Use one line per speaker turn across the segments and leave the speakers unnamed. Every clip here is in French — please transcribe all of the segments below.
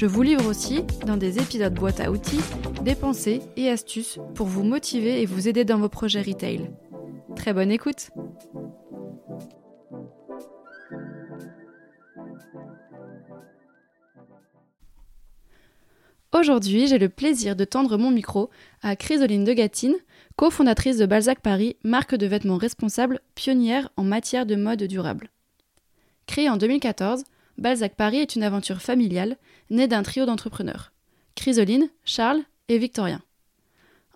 Je vous livre aussi, dans des épisodes boîte à outils, des pensées et astuces pour vous motiver et vous aider dans vos projets retail. Très bonne écoute Aujourd'hui, j'ai le plaisir de tendre mon micro à Chrysoline de Gatine, cofondatrice de Balzac Paris, marque de vêtements responsable pionnière en matière de mode durable. Créée en 2014, Balzac Paris est une aventure familiale née d'un trio d'entrepreneurs Chrysoline, Charles et Victorien.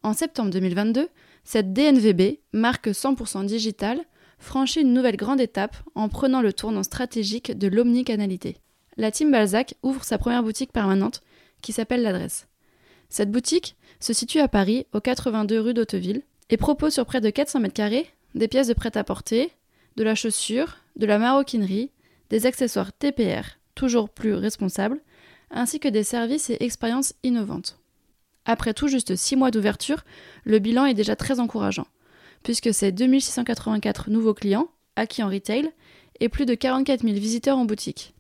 En septembre 2022, cette DNVB, marque 100% digitale, franchit une nouvelle grande étape en prenant le tournant stratégique de l'omnicanalité. La team Balzac ouvre sa première boutique permanente qui s'appelle l'adresse. Cette boutique se situe à Paris, au 82 rue d'Hauteville, et propose sur près de 400 mètres carrés des pièces de prêt-à-porter, de la chaussure, de la maroquinerie, des accessoires TPR, toujours plus responsables, ainsi que des services et expériences innovantes. Après tout juste 6 mois d'ouverture, le bilan est déjà très encourageant, puisque c'est 2684 nouveaux clients acquis en retail et plus de 44 000 visiteurs en boutique.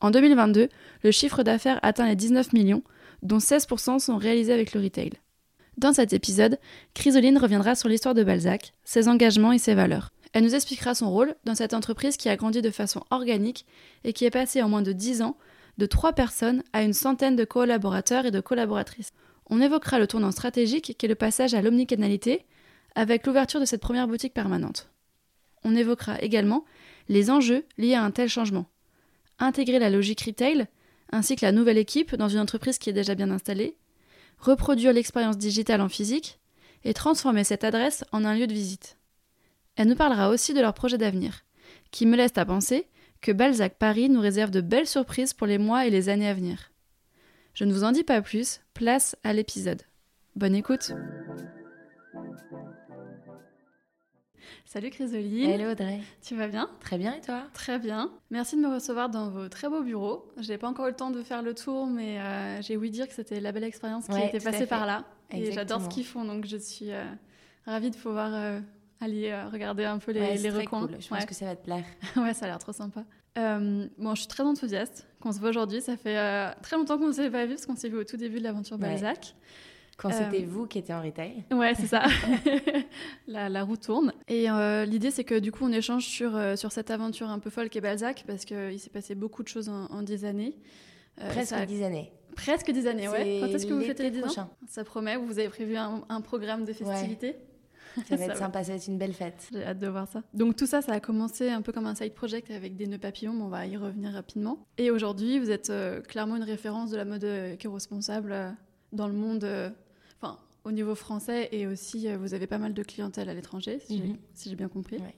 En 2022, le chiffre d'affaires atteint les 19 millions, dont 16% sont réalisés avec le retail. Dans cet épisode, Chrysoline reviendra sur l'histoire de Balzac, ses engagements et ses valeurs. Elle nous expliquera son rôle dans cette entreprise qui a grandi de façon organique et qui est passée en moins de 10 ans de 3 personnes à une centaine de collaborateurs et de collaboratrices. On évoquera le tournant stratégique qui est le passage à l'omnicanalité avec l'ouverture de cette première boutique permanente. On évoquera également les enjeux liés à un tel changement. Intégrer la logique retail ainsi que la nouvelle équipe dans une entreprise qui est déjà bien installée, reproduire l'expérience digitale en physique et transformer cette adresse en un lieu de visite. Elle nous parlera aussi de leur projet d'avenir, qui me laisse à penser que Balzac Paris nous réserve de belles surprises pour les mois et les années à venir. Je ne vous en dis pas plus, place à l'épisode. Bonne écoute Salut Chrysoline
Hello Audrey
Tu vas bien?
Très bien et toi?
Très bien. Merci de me recevoir dans vos très beaux bureaux. J'ai pas encore eu le temps de faire le tour, mais euh, j'ai ouï dire que c'était la belle expérience qui était passée par là. Et j'adore ce qu'ils font, donc je suis euh, ravie de pouvoir euh, aller euh, regarder un peu les,
ouais,
les recoins.
Cool. Je pense que ça va te plaire.
ouais, ça a l'air trop sympa. Euh, bon, je suis très enthousiaste qu'on se voit aujourd'hui. Ça fait euh, très longtemps qu'on ne s'est pas vu parce qu'on s'est vu au tout début de l'aventure Balzac. Ouais.
Quand c'était vous qui étiez en retail.
Ouais, c'est ça. la, la, roue tourne. Et l'idée, c'est que du coup, on échange sur, sur cette aventure un peu folle qu'est Balzac parce qu'il s'est passé beaucoup de choses en, dix années.
Presque
ça...
dix années.
Presque dix années, ouais. Quand est-ce que vous fêtez les 10 ans Ça promet. Vous avez prévu un, un programme de festivités
ça va être sympa, ça va être une belle fête.
J'ai hâte de voir ça. Donc tout ça, ça a commencé un peu comme un side project avec des nœuds papillons, mais on va y revenir rapidement. Et aujourd'hui, vous êtes euh, clairement une référence de la mode euh, éco-responsable euh, dans le monde, enfin au niveau français, et aussi vous avez pas mal de clientèle à l'étranger, si
Mhm.
j'ai bien compris.
Ouais.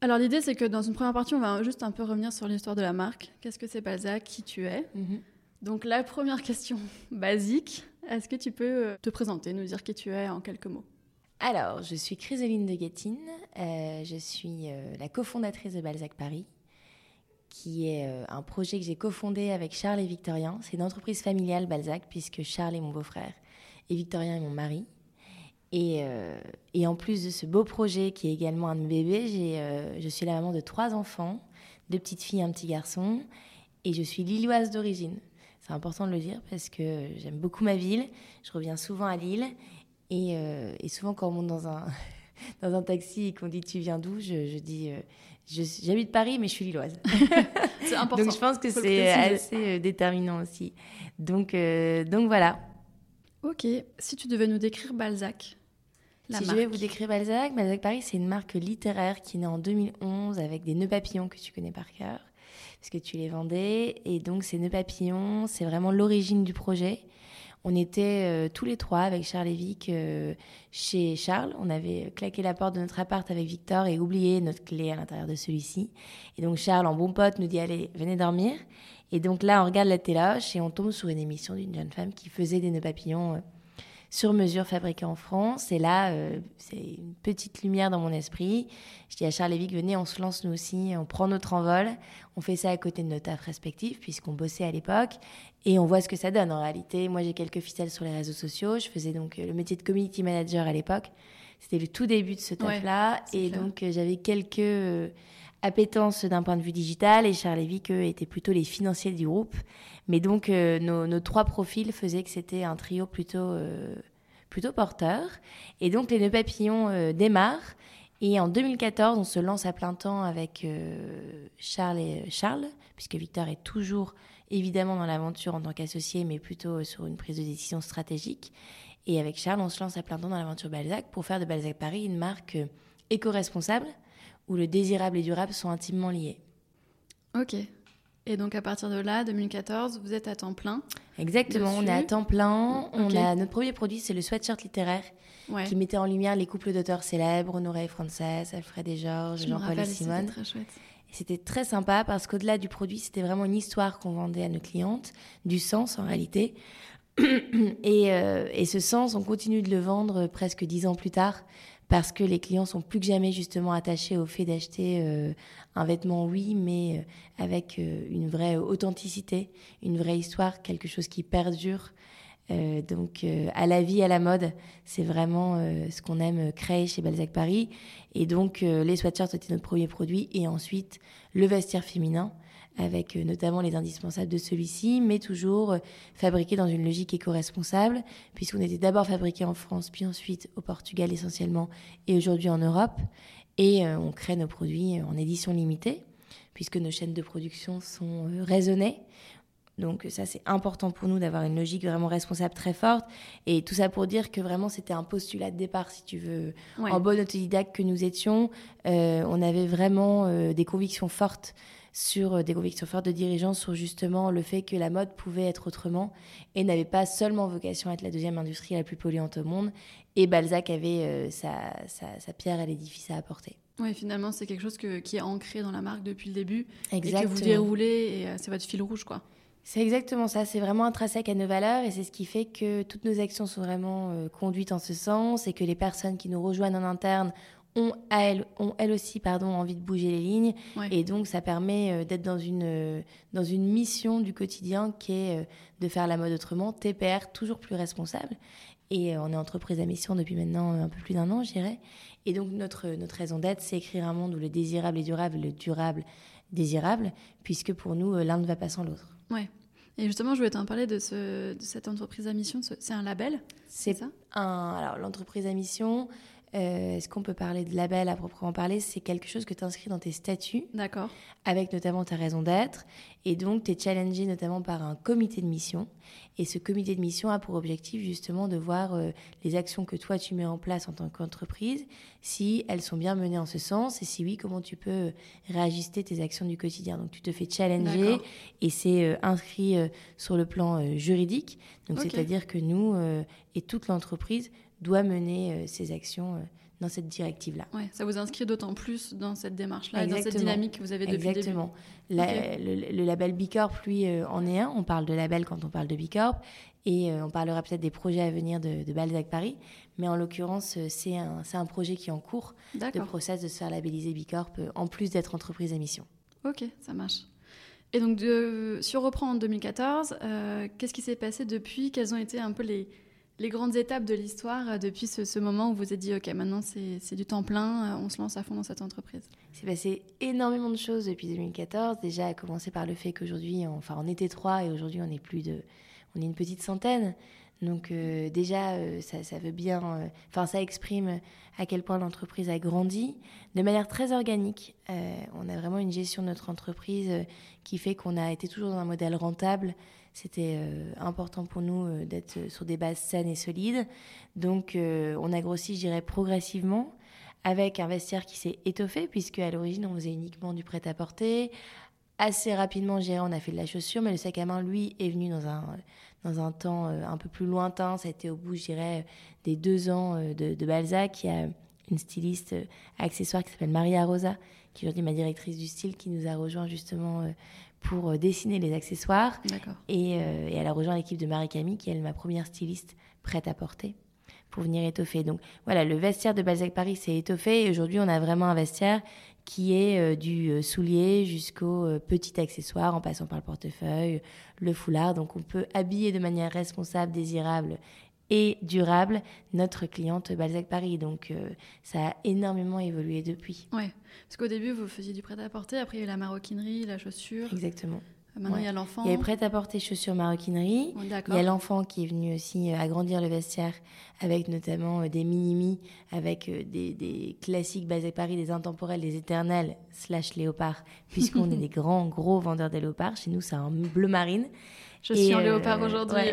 Alors l'idée, c'est que dans une première partie, on va juste un peu revenir sur l'histoire de la marque. Qu'est-ce que c'est Balzac? Qui tu es?
Mhm.
Donc la première question basique, est-ce que tu peux te présenter, nous dire qui tu es en quelques mots?
Alors, je suis Chrysoline de Guettine. Euh, je suis euh, la cofondatrice de Balzac Paris, qui est euh, un projet que j'ai cofondé avec Charles et Victorien. C'est une entreprise familiale Balzac, puisque Charles est mon beau-frère et Victorien est mon mari. Et, euh, et, en plus de ce beau projet qui est également un de mes bébés, je suis la maman de trois enfants, deux petites filles et un petit garçon. Et je suis lilloise d'origine. C'est important de le dire parce que j'aime beaucoup ma ville. Je reviens souvent à Lille. Et, euh, et, souvent, quand on monte dans un, dans un taxi et qu'on dit tu viens d'où, je, je, dis euh, j'habite Paris, mais je suis lilloise.
c'est important.
Donc je pense que c'est assez euh, déterminant aussi. Donc, euh, donc voilà.
Ok. Si tu devais nous décrire Balzac,
la si marque. je vais vous décrire Balzac, Balzac Paris, c'est une marque littéraire qui est née en 2011 avec des nœuds papillons que tu connais par cœur, parce que tu les vendais. Et donc ces nœuds papillons, c'est vraiment l'origine du projet. On était tous les trois avec Charles et Vic chez Charles. On avait claqué la porte de notre appart avec Victor et oublié notre clé à l'intérieur de celui-ci. Et donc Charles, en bon pote, nous dit allez, venez dormir. Et donc là, on regarde la téloche et on tombe sur une émission d'une jeune femme qui faisait des nœuds papillons sur mesure fabriqué en France. Et là, euh, c'est une petite lumière dans mon esprit. Je dis à Charles Lévy, venez, on se lance nous aussi, on prend notre envol. On fait ça à côté de nos tafs respectifs, puisqu'on bossait à l'époque. Et on voit ce que ça donne en réalité. Moi, j'ai quelques ficelles sur les réseaux sociaux. Je faisais donc euh, le métier de community manager à l'époque. C'était le tout début de ce taf-là. et donc, euh, j'avais quelques appétences d'un point de vue digital et Charles Lévy, eux, étaient plutôt les financiers du groupe. Mais donc, euh, nos, trois profils faisaient que c'était un trio plutôt, euh, plutôt porteur. Et donc, les nœuds papillons euh, démarrent. Et en 2014, on se lance à plein temps avec Charles et Charles, puisque Victor est toujours évidemment dans l'aventure en tant qu'associé, mais plutôt sur une prise de décision stratégique. Et avec Charles, on se lance à plein temps dans l'aventure Balzac pour faire de Balzac Paris une marque éco-responsable où le désirable et durable sont intimement liés.
Ok, et donc à partir de là, 2014, vous êtes à temps plein.
Exactement, on est à temps plein. On a notre premier produit, c'est le sweatshirt littéraire, qui mettait en lumière les couples d'auteurs célèbres, Honoré Frances, Alfred et Georges, Jean-Paul et Simone.
Très chouette.
C'était très sympa parce qu'au-delà du produit, c'était vraiment une histoire qu'on vendait à nos clientes, du sens en réalité. et, euh, et, ce sens, on continue de le vendre presque dix ans plus tard parce que les clients sont plus que jamais justement attachés au fait d'acheter euh, un vêtement, oui, mais euh, avec euh, une vraie authenticité, une vraie histoire, quelque chose qui perdure. donc à la vie, à la mode, c'est vraiment ce qu'on aime créer chez Balzac Paris. Et donc les sweatshirts étaient notre premier produit et ensuite le vestiaire féminin avec euh, notamment les indispensables de celui-ci, mais toujours euh, fabriqué dans une logique éco-responsable, puisqu'on était d'abord fabriqué en France, puis ensuite au Portugal essentiellement, et aujourd'hui en Europe. Et euh, on crée nos produits en édition limitée, puisque nos chaînes de production sont raisonnées. Donc ça, c'est important pour nous d'avoir une logique vraiment responsable très forte. Et tout ça pour dire que vraiment, c'était un postulat de départ, si tu veux. En bon autodidacte que nous étions, on avait vraiment des convictions fortes sur euh, des convictions fortes de dirigeants sur justement le fait que la mode pouvait être autrement et n'avait pas seulement vocation à être la deuxième industrie la plus polluante au monde. Et Balzac avait euh, sa, sa, pierre à l'édifice à apporter.
Oui, finalement, c'est quelque chose qui est ancré dans la marque depuis le début Exactement. et que vous déroulez et euh, c'est votre fil rouge, quoi.
C'est exactement ça, c'est vraiment intrinsèque à nos valeurs et c'est ce qui fait que toutes nos actions sont vraiment conduites en ce sens et que les personnes qui nous rejoignent en interne ont, elles, ont elles aussi pardon, envie de bouger les lignes. Et donc, ça permet euh, d'être dans une, euh, dans une mission du quotidien qui est euh, de faire la mode autrement, TPR, toujours plus responsable. Et on est entreprise à mission depuis maintenant un peu plus d'un an, je dirais. Et donc, notre, notre raison d'être, c'est écrire un monde où le désirable est durable, le durable désirable, puisque pour nous, l'un ne va pas sans l'autre.
Ouais. Et justement, je voulais t'en parler de, ce, de cette entreprise à mission. C'est un label
C'est ça? un, Alors, l'entreprise à mission, euh, est-ce qu'on peut parler de label à proprement parler? C'est quelque chose que tu inscris dans tes statuts.
D'accord.
Avec notamment ta raison d'être. Et donc, tu es challengé notamment par un comité de mission. Et ce comité de mission a pour objectif justement de voir euh, les actions que toi tu mets en place en tant qu'entreprise, si elles sont bien menées en ce sens. Et si oui, comment tu peux réajuster tes actions du quotidien. Donc, tu te fais challenger. Et c'est euh, inscrit sur le plan juridique. Donc, c'est-à-dire que nous et toute l'entreprise, doit mener euh, ses actions euh, dans cette directive-là.
Ouais, ça vous inscrit d'autant plus dans cette démarche-là, dans cette dynamique que vous avez depuis
Exactement. le début. le, label Bicorp, lui, euh, en est un. On parle de label quand on parle de Bicorp. Et on parlera peut-être des projets à venir de, de Balzac Paris. Mais en l'occurrence, c'est un, un, projet qui est en cours de process de se faire labelliser Bicorp, en plus d'être entreprise à mission.
Ok, ça marche. Et donc, de, si on reprend en 2014, qu'est-ce qui s'est passé depuis? Quelles ont été un peu les les grandes étapes de l'histoire euh, depuis ce, moment où vous êtes dit, OK, maintenant c'est du temps plein, euh, on se lance à fond dans cette entreprise
C'est passé énormément de choses depuis 2014. Déjà, à commencer par le fait qu'aujourd'hui, enfin, on était trois et aujourd'hui, on est plus de. On est une petite centaine. Donc, euh, déjà, ça, veut bien. Enfin, ça exprime à quel point l'entreprise a grandi de manière très organique. on a vraiment une gestion de notre entreprise qui fait qu'on a été toujours dans un modèle rentable c'était euh, important pour nous euh, d'être sur des bases saines et solides. Donc euh, on a grossi, je dirais, progressivement avec un vestiaire qui s'est étoffé, puisque à l'origine on faisait uniquement du prêt-à-porter. assez rapidement géré, on a fait de la chaussure, mais le sac à main, lui, est venu dans un, dans un temps un peu plus lointain. Ça a été au bout, je dirais, des deux ans de, de Balzac. Il y a une styliste accessoire qui s'appelle Maria Rosa, qui est aujourd'hui ma directrice du style, qui nous a rejoint justement pour dessiner les accessoires. Et, et, elle a rejoint l'équipe de Marie-Camille, qui est ma première styliste prête à porter pour venir étoffer. Donc voilà, le vestiaire de Balzac Paris s'est étoffé et aujourd'hui on a vraiment un vestiaire qui est euh, du euh, soulier jusqu'au euh, petit accessoire en passant par le portefeuille, le foulard. Donc on peut habiller de manière responsable, désirable et durable notre cliente Balzac Paris. Donc ça a énormément évolué depuis.
Ouais, parce qu'au début vous faisiez du prêt-à-porter, après il y a eu la maroquinerie, la chaussure.
Exactement.
Maintenant, il y a l'enfant.
Il y a prêt-à-porter chaussures maroquinerie. il y a l'enfant qui est venu aussi euh, agrandir le vestiaire avec notamment euh, des mini avec euh, des, des, classiques basés Paris, des intemporels, des éternels, slash léopards, puisqu'on est des grands, gros vendeurs de léopards. Chez nous, c'est un bleu marine.
Je suis en léopard aujourd'hui,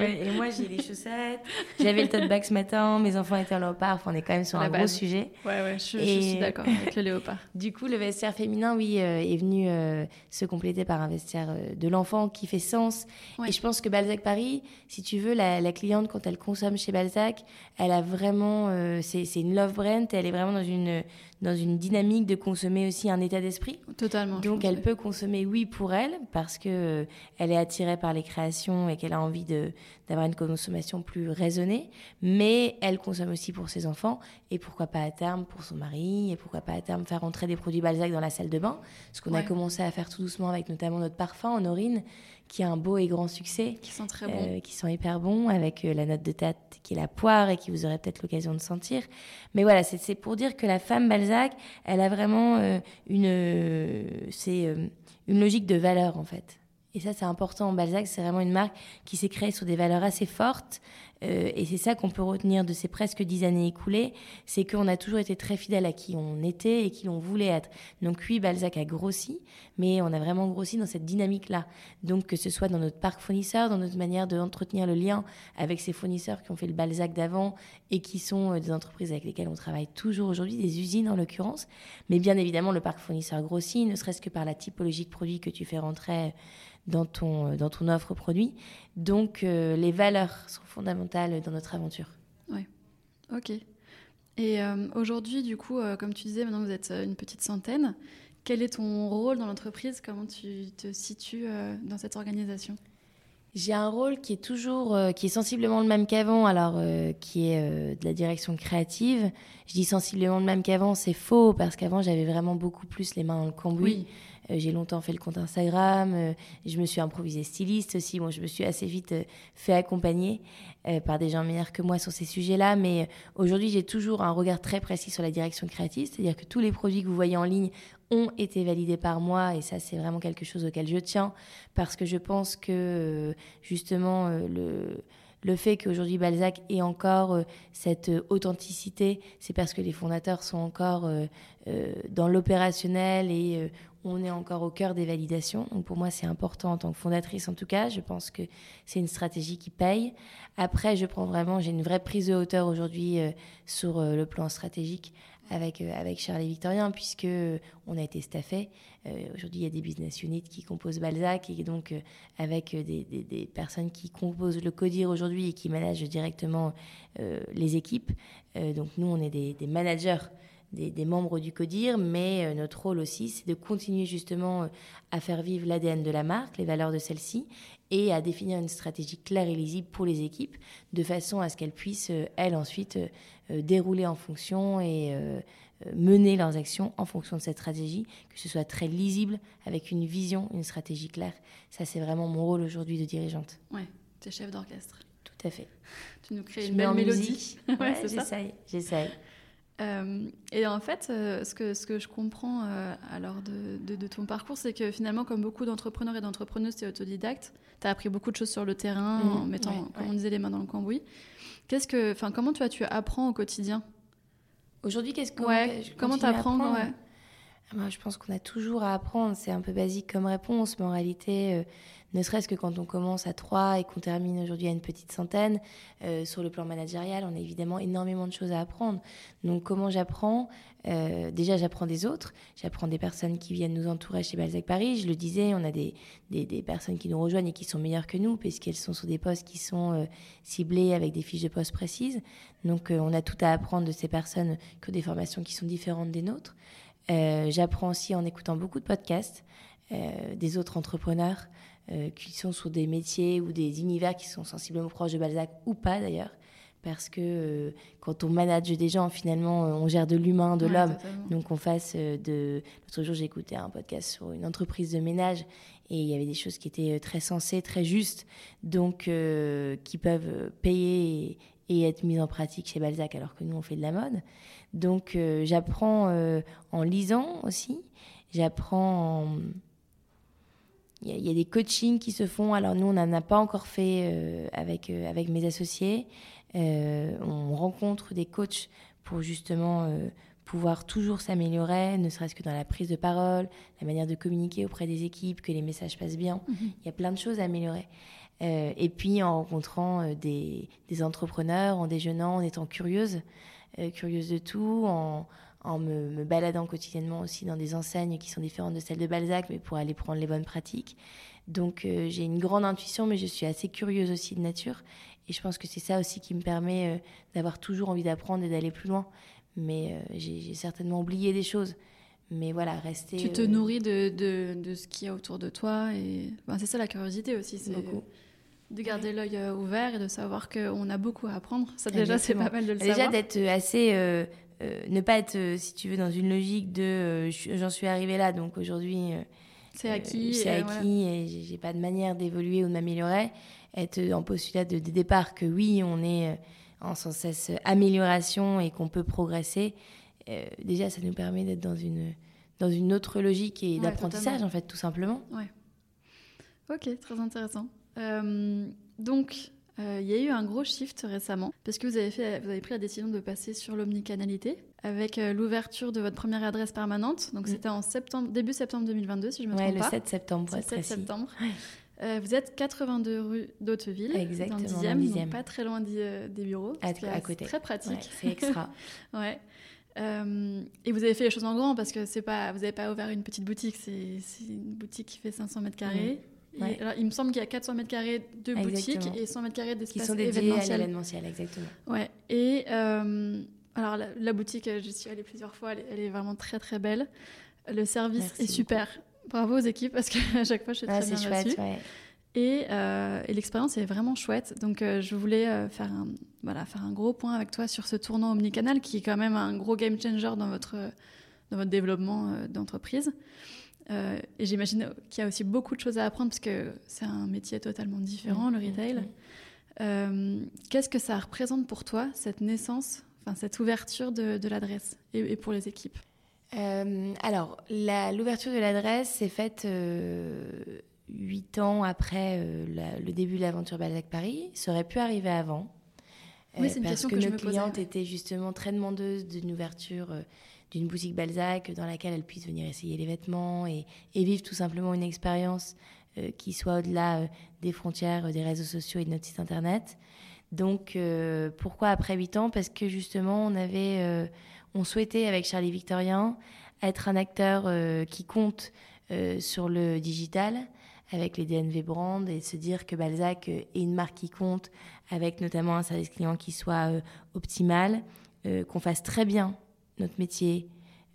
et moi, j'ai les chaussettes. J'avais le tote bag ce matin. Mes enfants étaient en léopard. Enfin, on est quand même sur un gros sujet.
Ouais, ouais, je, suis d'accord avec le léopard.
Du coup, le vestiaire féminin, oui, euh, est venu euh, se compléter par un vestiaire euh, de l'enfant qui fait sens. Et je pense que Balzac Paris, si tu veux, la, la, cliente, quand elle consomme chez Balzac, elle a vraiment. c'est une love brand. Elle est vraiment dans une dans une dynamique de consommer aussi un état d'esprit.
Totalement.
Donc elle peut consommer, oui, pour elle, parce que euh, elle est attirée par les créations et qu'elle a envie de d'avoir une consommation plus raisonnée, mais elle consomme aussi pour ses enfants et pourquoi pas à terme pour son mari et pourquoi pas à terme faire entrer des produits Balzac dans la salle de bain, ce qu'on a commencé à faire tout doucement avec notamment notre parfum en orine qui a un beau et grand succès.
Qui sont très bons.
Euh, qui sont hyper bons, avec euh, la note de tête qui est la poire et qui vous aurez peut-être l'occasion de sentir. Mais voilà, c'est pour dire que la femme Balzac, elle a vraiment euh, une, c'est une logique de valeur en fait. Et ça, c'est important. Balzac, c'est vraiment une marque qui s'est créée sur des valeurs assez fortes, euh, et c'est ça qu'on peut retenir de ces presque dix années écoulées, c'est qu'on a toujours été très fidèle à qui on était et qui l'on voulait être. Donc oui, Balzac a grossi, mais on a vraiment grossi dans cette dynamique-là. Donc que ce soit dans notre parc fournisseur, dans notre manière d'entretenir le lien avec ces fournisseurs qui ont fait le Balzac d'avant et qui sont euh, des entreprises avec lesquelles on travaille toujours aujourd'hui, des usines en l'occurrence. Mais bien évidemment, le parc fournisseur grossit, ne serait-ce que par la typologie de produits que tu fais rentrer dans ton, dans ton offre produit. Donc euh, les valeurs sont fondamentales dans notre aventure.
Oui, ok. Et euh, aujourd'hui, du coup, euh, comme tu disais, maintenant vous êtes une petite centaine. Quel est ton rôle dans l'entreprise? Comment tu te situes dans cette organisation?
J'ai un rôle qui est toujours, qui est sensiblement le même qu'avant, alors qui est de la direction créative. Je dis sensiblement le même qu'avant, c'est faux parce qu'avant j'avais vraiment beaucoup plus les mains dans le cambouis. Euh, j'ai longtemps fait le compte Instagram. Euh, je me suis improvisée styliste aussi. Bon, je me suis assez vite euh, fait accompagner par des gens meilleurs que moi sur ces sujets-là. Mais aujourd'hui, j'ai toujours un regard très précis sur la direction créative. C'est-à-dire que tous les produits que vous voyez en ligne ont été validés par moi et ça c'est vraiment quelque chose auquel je tiens parce que je pense que justement le le fait qu'aujourd'hui Balzac ait encore cette authenticité, c'est parce que les fondateurs sont encore dans l'opérationnel et on est encore au cœur des validations. Donc pour moi, c'est important en tant que fondatrice, en tout cas. Je pense que c'est une stratégie qui paye. Après, je prends vraiment, j'ai une vraie prise de hauteur aujourd'hui euh, sur euh, le plan stratégique avec euh, avec Charlie Victorien, puisque on a été staffé. aujourd'hui, il y a des business units qui composent Balzac et donc avec des, personnes qui composent le CODIR aujourd'hui et qui managent directement les équipes. donc nous, on est des, managers des, membres du CODIR, mais euh, notre rôle aussi, c'est de continuer justement euh, à faire vivre l'ADN de la marque, les valeurs de celle-ci, et à définir une stratégie claire et lisible pour les équipes, de façon à ce qu'elles puissent, euh, elles, ensuite, dérouler en fonction et mener leurs actions en fonction de cette stratégie, que ce soit très lisible, avec une vision, une stratégie claire. Ça, c'est vraiment mon rôle aujourd'hui de dirigeante.
Ouais, tu es chef d'orchestre.
Tout à fait.
Tu nous crées une belle mélodie.
ouais, j'essaye, j'essaye.
Euh, et en fait, euh, ce, que, ce que je comprends euh, alors de, de, ton parcours, c'est que finalement, comme beaucoup d'entrepreneurs et d'entrepreneuses, tu es autodidacte. Tu as appris beaucoup de choses sur le terrain mmh, en mettant, comme on disait, les mains dans le cambouis. Qu'est-ce que, enfin, comment toi, tu apprends au quotidien?
Aujourd'hui, qu'est-ce que
ouais, comment tu apprends
Moi, je pense qu'on a toujours à apprendre. C'est un peu basique comme réponse, mais en réalité, ne serait-ce que quand on commence à 3 et qu'on termine aujourd'hui à une petite centaine, euh, sur le plan managérial, on a évidemment énormément de choses à apprendre. Donc comment j'apprends euh, Déjà, j'apprends des autres, j'apprends des personnes qui viennent nous entourer chez Balzac Paris. Je le disais, on a des, des, personnes qui nous rejoignent et qui sont meilleures que nous, puisqu'elles sont sur des postes qui sont euh, ciblés avec des fiches de poste précises. Donc on a tout à apprendre de ces personnes qui ont des formations qui sont différentes des nôtres. j'apprends aussi en écoutant beaucoup de podcasts. des autres entrepreneurs, euh, qui sont sur des métiers ou des univers qui sont sensiblement proches de Balzac ou pas d'ailleurs. Parce que euh, quand on manage des gens, finalement, euh, on gère de l'humain, de l'homme. Donc on fasse de. L'autre jour, écouté un podcast sur une entreprise de ménage et il y avait des choses qui étaient très sensées, très justes, donc qui peuvent payer et, être mises en pratique chez Balzac alors que nous, on fait de la mode. Donc j'apprends en lisant aussi. J'apprends en il y, a des coachings qui se font. Alors nous, on n'en a pas encore fait euh, avec, euh, avec mes associés. Euh, on rencontre des coachs pour justement pouvoir toujours s'améliorer, ne serait-ce que dans la prise de parole, la manière de communiquer auprès des équipes, que les messages passent bien. Mhm. Il y a plein de choses à améliorer. et puis en rencontrant des, des, entrepreneurs, en déjeunant, en étant curieuse, curieuse de tout, en, en me, baladant quotidiennement aussi dans des enseignes qui sont différentes de celles de Balzac, mais pour aller prendre les bonnes pratiques. Donc euh, j'ai une grande intuition, mais je suis assez curieuse aussi de nature. Et je pense que c'est ça aussi qui me permet euh, d'avoir toujours envie d'apprendre et d'aller plus loin. Mais euh, j'ai certainement oublié des choses. Mais voilà, rester.
Tu te nourris de, de, de ce qu'il y a autour de toi. et C'est ça la curiosité aussi. C'est de garder l'œil ouvert et de savoir qu'on a beaucoup à apprendre. Ça, déjà, c'est pas mal de le
déjà,
savoir.
Déjà, d'être assez euh, ne pas être, euh, si tu veux, dans une logique de euh, j'en suis arrivé là, donc aujourd'hui.
c'est acquis.
c'est acquis et j'ai pas de manière d'évoluer ou de m'améliorer. Être en postulat de, départ que oui, on est en sans cesse amélioration et qu'on peut progresser. déjà, ça nous permet d'être dans une, dans une autre logique et d'apprentissage, en fait, tout simplement.
Ouais. Ok, très intéressant. donc, euh, il y a eu un gros shift récemment parce que vous avez, fait, vous avez pris la décision de passer sur l'omnicanalité avec euh, l'ouverture de votre première adresse permanente. Donc mm. c'était en septembre, début septembre 2022 si je me trompe
pas.
le
7 septembre.
Le 7 septembre. Euh, vous êtes 82 rue d'Hauteville, dans le 10e, donc pas très loin des bureaux.
À, à côté.
Très pratique.
c'est extra.
ouais. et vous avez fait les choses en grand parce que c'est pas, vous n'avez pas ouvert une petite boutique, c'est une boutique qui fait 500 mètres carrés. Il me semble qu'il y a 400 mètres carrés de boutiques et 100 mètres carrés d'espace
Qui sont dédiés à l'événementiel, exactement.
Ouais. Et euh, alors, la, boutique, j'y suis allée plusieurs fois, elle, est vraiment très très belle. Le service est super. Bravo aux équipes parce qu'à chaque fois, je suis très bien chouette, ouais. Et, euh, et l'expérience est vraiment chouette. Donc, euh, je voulais faire, un, voilà, faire un gros point avec toi sur ce tournant omnicanal qui est quand même un gros game changer dans votre, dans votre développement d'entreprise. Euh, et j'imagine qu'il y a aussi beaucoup de choses à apprendre parce que c'est un métier totalement différent, le retail. Euh, qu'est-ce que ça représente pour toi, cette naissance, enfin, cette ouverture de, l'adresse et, pour les équipes?
Euh, Alors, l'ouverture de l'adresse s'est faite huit ans après le début de l'aventure Balzac Paris. Ça aurait pu arriver avant.
Oui, c'est une
parce
question
que,
que,
nos clientes étaient justement très demandeuses d'une ouverture d'une boutique Balzac dans laquelle elles puissent venir essayer les vêtements et, vivre tout simplement une expérience euh, qui soit au-delà euh, des frontières euh, des réseaux sociaux et de notre site internet. Donc pourquoi après 8 ans? Parce que justement on avait, on souhaitait avec Charlie Victorien être un acteur qui compte sur le digital avec les DNV Brand et se dire que Balzac est une marque qui compte avec notamment un service client qui soit optimal, qu'on fasse très bien notre métier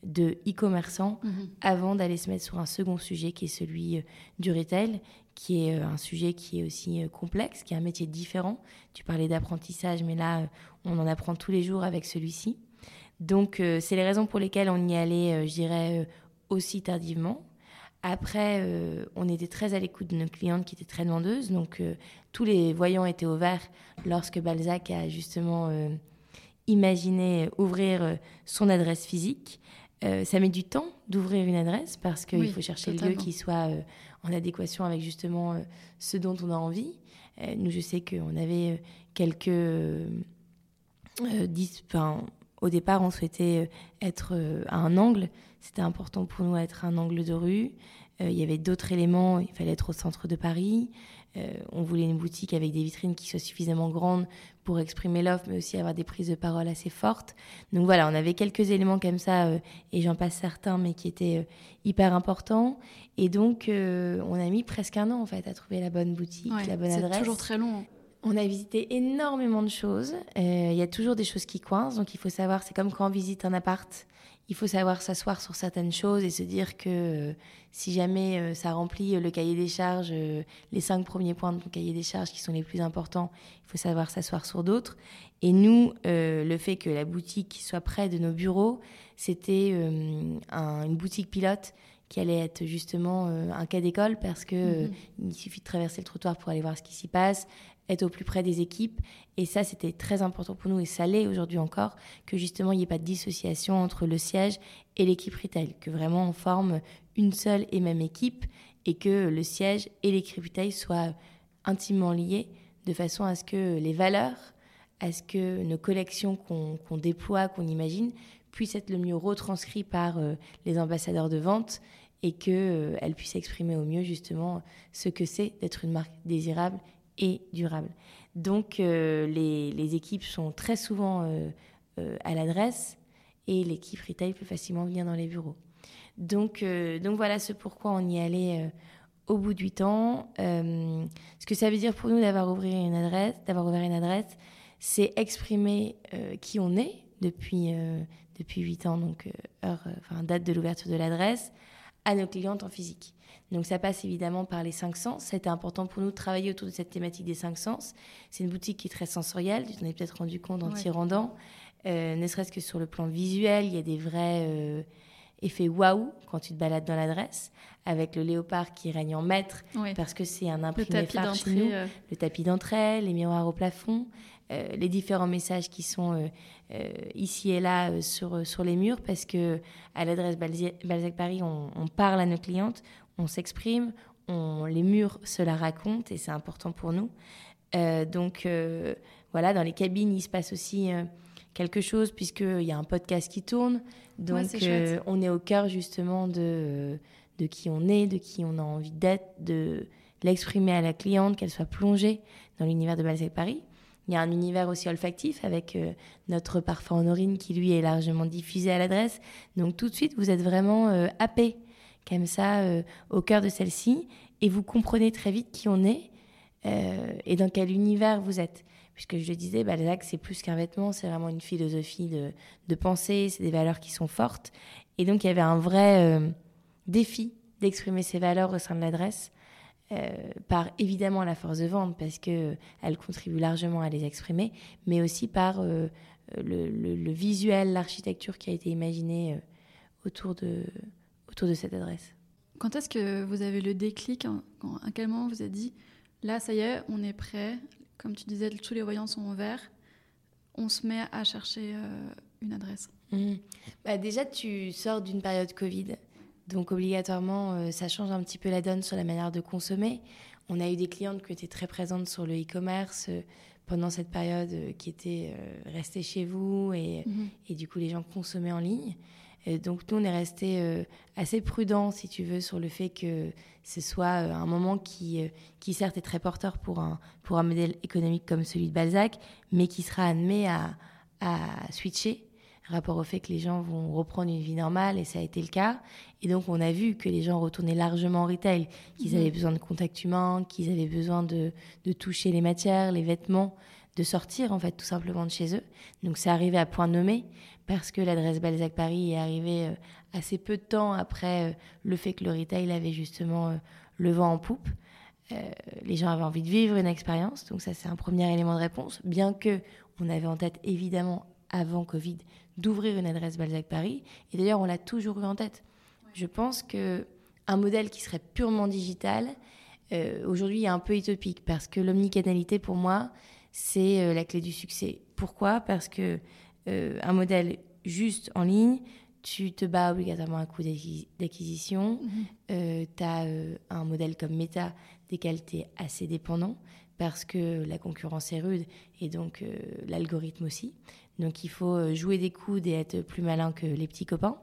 de e-commerçant mhm. avant d'aller se mettre sur un second sujet qui est celui euh, du retail, qui est euh, un sujet qui est aussi euh, complexe, qui est un métier différent. Tu parlais d'apprentissage, mais là, on en apprend tous les jours avec celui-ci. Donc, c'est les raisons pour lesquelles on y allait, je dirais, aussi tardivement. Après, on était très à l'écoute de nos clientes qui étaient très demandeuses. Donc, tous les voyants étaient ouverts lorsque Balzac a justement imaginer ouvrir euh, son adresse physique. Euh, ça met du temps d'ouvrir une adresse parce qu'il faut chercher le lieu qui soit euh, en adéquation avec justement ce dont on a envie. nous, je sais qu'on avait quelques au départ, on souhaitait être à un angle. C'était important pour nous d'être à un angle de rue. il y avait d'autres éléments. Il fallait être au centre de Paris. Euh, on voulait une boutique avec des vitrines qui soient suffisamment grandes pour exprimer l'offre, mais aussi avoir des prises de parole assez fortes. Donc voilà, on avait quelques éléments comme ça, euh, et j'en passe certains, mais qui étaient euh, hyper importants. Et donc, on a mis presque un an en fait à trouver la bonne boutique, la bonne adresse.
C'est toujours très long. Hein.
On a visité énormément de choses. Il y a toujours des choses qui coincent, donc il faut savoir, c'est comme quand on visite un appart il faut savoir s'asseoir sur certaines choses et se dire que euh, si jamais euh, ça remplit euh, le cahier des charges, les cinq premiers points de ton cahier des charges qui sont les plus importants, il faut savoir s'asseoir sur d'autres. Et nous, le fait que la boutique soit près de nos bureaux, c'était une boutique pilote qui allait être justement un cas d'école parce que mm-hmm. il suffit de traverser le trottoir pour aller voir ce qui s'y passe être au plus près des équipes. Et ça, c'était très important pour nous, et ça l'est aujourd'hui encore, que justement, il n'y ait pas de dissociation entre le siège et l'équipe retail, que vraiment on forme une seule et même équipe, et que le siège et l'équipe retail soient intimement liés, de façon à ce que les valeurs, à ce que nos collections qu'on déploie, qu'on imagine, puissent être le mieux retranscrites par euh, les ambassadeurs de vente et qu'elles euh, puissent exprimer au mieux justement ce que c'est d'être une marque désirable et durable. Donc euh, les, équipes sont très souvent euh, euh, à l'adresse et l'équipe retail peut facilement venir dans les bureaux. Donc, donc voilà ce pourquoi on y allait au bout de huit ans. ce que ça veut dire pour nous d'avoir ouvert une adresse, d'avoir ouvert une adresse, c'est exprimer qui on est depuis depuis huit ans, donc heure, enfin date de l'ouverture de l'adresse, à nos clientes en physique. Donc ça passe évidemment par les cinq sens. C'était important pour nous de travailler autour de cette thématique des cinq sens. C'est une boutique qui est très sensorielle, tu t'en es peut-être rendu compte en t'y rendant. Euh, ne serait-ce que sur le plan visuel, il y a des vrais euh, effets waouh quand tu te balades dans l'adresse, avec le léopard qui règne en maître, parce que c'est un imprimé phare chez nous, euh. le tapis d'entrée, les miroirs au plafond, les différents messages qui sont ici et là sur, sur les murs, parce que à l'adresse Balzac Paris, on parle à nos clientes, on s'exprime, on, les murs se la racontent et c'est important pour nous. Euh, donc euh, voilà, dans les cabines, il se passe aussi euh, quelque chose puisqu'il y a un podcast qui tourne. Donc on est au cœur justement de, de qui on est, de qui on a envie d'être, de l'exprimer à la cliente, qu'elle soit plongée dans l'univers de Balzac Paris. Il y a un univers aussi olfactif avec notre parfum en orine qui lui est largement diffusé à l'adresse. Donc tout de suite, vous êtes vraiment happé comme ça euh, au cœur de celle-ci et vous comprenez très vite qui on est euh, et dans quel univers vous êtes. Puisque je le disais, Balzac, c'est plus qu'un vêtement, c'est vraiment une philosophie de, de pensée, c'est des valeurs qui sont fortes. Et donc, il y avait un vrai euh, défi d'exprimer ces valeurs au sein de l'adresse, par évidemment la force de vente, parce qu'elle contribue largement à les exprimer, mais aussi par le, le, visuel, l'architecture qui a été imaginée autour de, autour de cette adresse.
Quand est-ce que vous avez le déclic À quel moment vous avez dit là, ça y est, on est prêt? Comme tu disais, tous les voyants sont ouverts. On se met à chercher euh, une adresse.
Mmh. Bah déjà, tu sors d'une période Covid. Donc, obligatoirement, euh, ça change un petit peu la donne sur la manière de consommer. On a eu des clientes qui étaient très présentes sur le e-commerce euh, pendant cette période, qui étaient restées chez vous et, mmh. et, du coup, les gens consommaient en ligne donc nous, on est resté euh, assez prudent, si tu veux, sur le fait que ce soit euh, un moment qui, euh, qui certes est très porteur pour un, pour un modèle économique comme celui de Balzac, mais qui sera admis à, à switcher rapport au fait que les gens vont reprendre une vie normale, et ça a été le cas. Et donc, on a vu que les gens retournaient largement en retail, qu'ils mhm. avaient besoin de contact humain, qu'ils avaient besoin de, de, toucher les matières, les vêtements, de sortir, en fait, tout simplement de chez eux. Donc, c'est arrivé à point nommé parce que l'adresse Balzac Paris est arrivée euh, assez peu de temps après euh, le fait que le retail avait justement euh, le vent en poupe. les gens avaient envie de vivre une expérience, donc ça c'est un premier élément de réponse. Bien que on avait en tête évidemment avant Covid d'ouvrir une adresse Balzac Paris, et d'ailleurs on l'a toujours eu en tête. Je pense que un modèle qui serait purement digital aujourd'hui est un peu utopique parce que l'omnicanalité pour moi c'est la clé du succès. Pourquoi? Parce que euh, un modèle juste en ligne, tu te bats obligatoirement un coût d'acquisition. Mhm. Euh, tu as euh, un modèle comme Meta, desquels tu es assez dépendant parce que la concurrence est rude et donc l'algorithme aussi. Donc il faut jouer des coudes et être plus malin que les petits copains.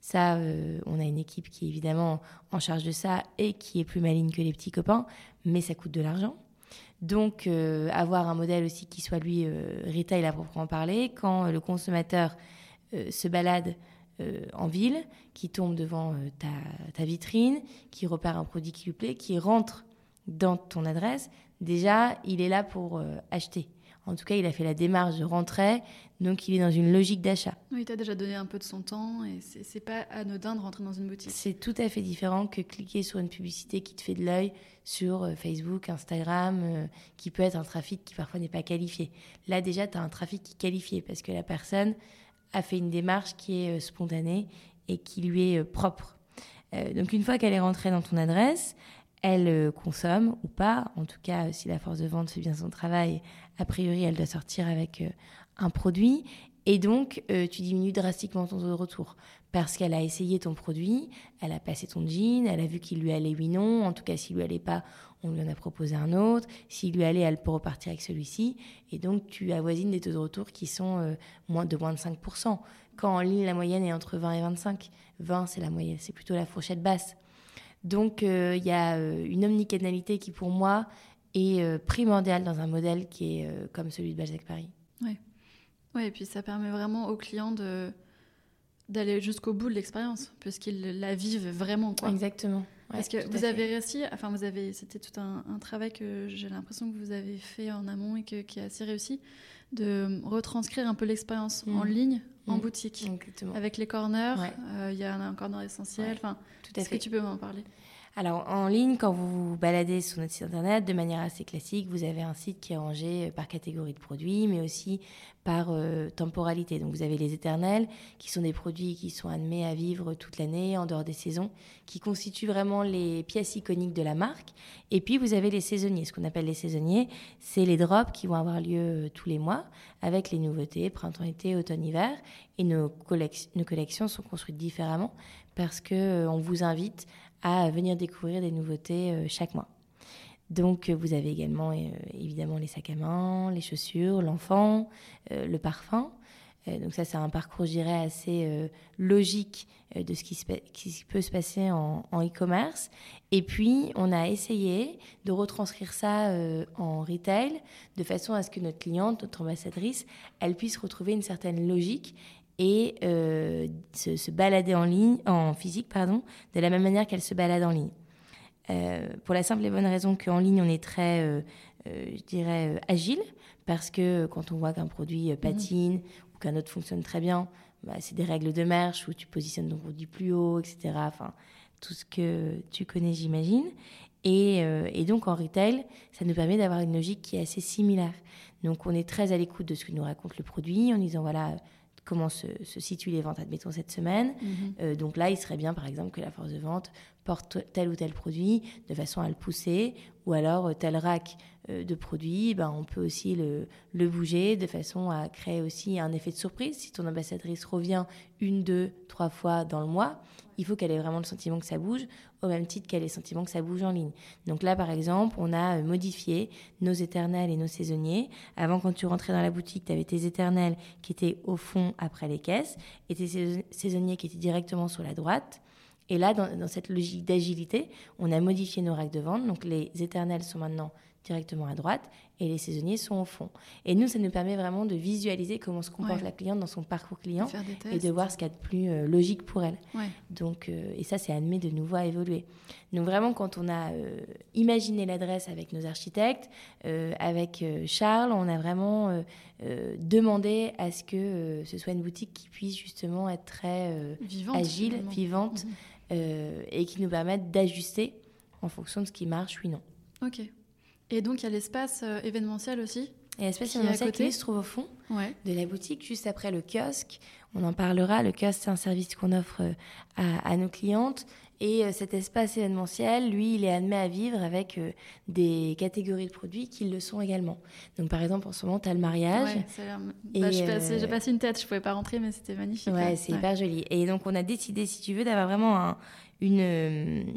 Ça, on a une équipe qui est évidemment en charge de ça et qui est plus maligne que les petits copains, mais ça coûte de l'argent. Donc, avoir un modèle aussi qui soit, lui, retail à proprement parler, quand le consommateur se balade en ville, qui tombe devant ta, ta, vitrine, qui repère un produit qui lui plaît, qui rentre dans ton adresse, déjà, il est là pour euh, acheter. En tout cas, il a fait la démarche de rentrer, donc il est dans une logique d'achat.
Oui, il t'a déjà donné un peu de son temps et c'est pas anodin de rentrer dans une boutique.
C'est tout à fait différent que cliquer sur une publicité qui te fait de l'œil sur euh, Facebook, Instagram, euh, qui peut être un trafic qui parfois n'est pas qualifié. Là, déjà, tu as un trafic qui est qualifié parce que la personne a fait une démarche qui est spontanée et qui lui est propre. donc, une fois qu'elle est rentrée dans ton adresse, elle euh, consomme ou pas. En tout cas, si la force de vente fait bien son travail, a priori, elle doit sortir avec euh, un produit. Et donc, euh, tu diminues drastiquement ton taux de retour parce qu'elle a essayé ton produit, elle a passé ton jean, elle a vu qu'il lui allait oui non. En tout cas, s'il lui allait pas, on lui en a proposé un autre. S'il lui allait, elle peut repartir avec celui-ci. Et donc, tu avoisines des taux de retour qui sont moins de moins de 5%. Quand en ligne, la moyenne est entre 20 et 25. 20, c'est la moyenne, c'est plutôt la fourchette basse. Donc euh, il y a euh, une omnicanalité qui pour moi est euh, primordiale dans un modèle qui est comme celui de Balzac Paris.
Oui. Ouais, et puis ça permet vraiment aux clients de d'aller jusqu'au bout de l'expérience, puisqu'ils la vivent vraiment. Quoi.
Exactement.
Parce que vous avez réussi, enfin vous avez, c'était tout un, travail que j'ai l'impression que vous avez fait en amont et que, qui est assez réussi, de retranscrire un peu l'expérience en mmh. ligne, en mmh. boutique, avec les corners. Il y a un corner essentiel. Enfin, est-ce que tu peux m'en parler?
Alors, en ligne, quand vous vous baladez sur notre site internet, de manière assez classique, vous avez un site qui est rangé euh, par catégorie de produits, mais aussi par euh, temporalité. Donc, vous avez les éternels, qui sont des produits qui sont admis à vivre toute l'année, en dehors des saisons, qui constituent vraiment les pièces iconiques de la marque. Et puis, vous avez les saisonniers. Ce qu'on appelle les saisonniers, c'est les drops qui vont avoir lieu euh, tous les mois, avec les nouveautés, printemps, été, automne, hiver. Et nos, nos collections sont construites différemment parce qu'on vous invite à venir découvrir des nouveautés euh, chaque mois. Donc euh, vous avez également euh, évidemment les sacs à main, les chaussures, l'enfant, le parfum. donc ça c'est un parcours, je dirais, assez logique de ce qui, qui, peut se passer en e-commerce. Et puis on a essayé de retranscrire ça en retail de façon à ce que notre cliente, notre ambassadrice, elle puisse retrouver une certaine logique et euh, se, balader en ligne, en physique, pardon, de la même manière qu'elle se balade en ligne. Euh, pour la simple et bonne raison qu'en ligne, on est très, euh, je dirais, agile, parce que quand on voit qu'un produit patine ou qu'un autre fonctionne très bien, bah, c'est des règles de marche où tu positionnes ton produit plus haut, etc. Enfin, tout ce que tu connais, j'imagine. Et, donc en retail, ça nous permet d'avoir une logique qui est assez similaire. Donc on est très à l'écoute de ce que nous raconte le produit en disant voilà comment se, situent les ventes, admettons, cette semaine. Mhm. Euh, donc là, il serait bien, par exemple, que la force de vente porte tel ou tel produit de façon à le pousser, ou alors euh, tel rack euh, de produits, ben, on peut aussi le, le, bouger de façon à créer aussi un effet de surprise. Si ton ambassadrice revient une, deux, trois fois dans le mois, il faut qu'elle ait vraiment le sentiment que ça bouge, au même titre qu'elle ait le sentiment que ça bouge en ligne. Donc là, par exemple, on a modifié nos éternels et nos saisonniers. Avant, quand tu rentrais dans la boutique, tu avais tes éternels qui étaient au fond après les caisses et tes saisonniers qui étaient directement sur la droite. Et là, dans, cette logique d'agilité, on a modifié nos règles de vente. Donc les éternels sont maintenant directement à droite et les saisonniers sont au fond. Et nous, ça nous permet vraiment de visualiser comment se comporte la cliente dans son parcours client et de voir ce qu'il y a de plus euh, logique pour elle. Donc, euh, et ça, c'est admis de nouveau à évoluer. Donc vraiment, quand on a euh, imaginé l'adresse avec nos architectes, avec Charles, on a vraiment demandé à ce que ce soit une boutique qui puisse justement être très agile, vivante, mhm. Et qui nous permette d'ajuster en fonction de ce qui marche, oui, non.
Ok. Et donc, il y a l'espace euh, événementiel aussi?
Et l'espace événementiel qui se trouve au fond de la boutique, juste après le kiosque. On en parlera. Le kiosque, c'est un service qu'on offre euh, à, nos clientes. Et euh, cet espace événementiel, lui, il est admis à vivre avec des catégories de produits qui le sont également. Donc, par exemple, en ce moment, tu as le mariage.
Bah, j'ai passé, une tête, je pouvais pas rentrer, mais c'était magnifique.
Ouais, c'est hyper joli. Et donc, on a décidé, si tu veux, d'avoir vraiment un, une,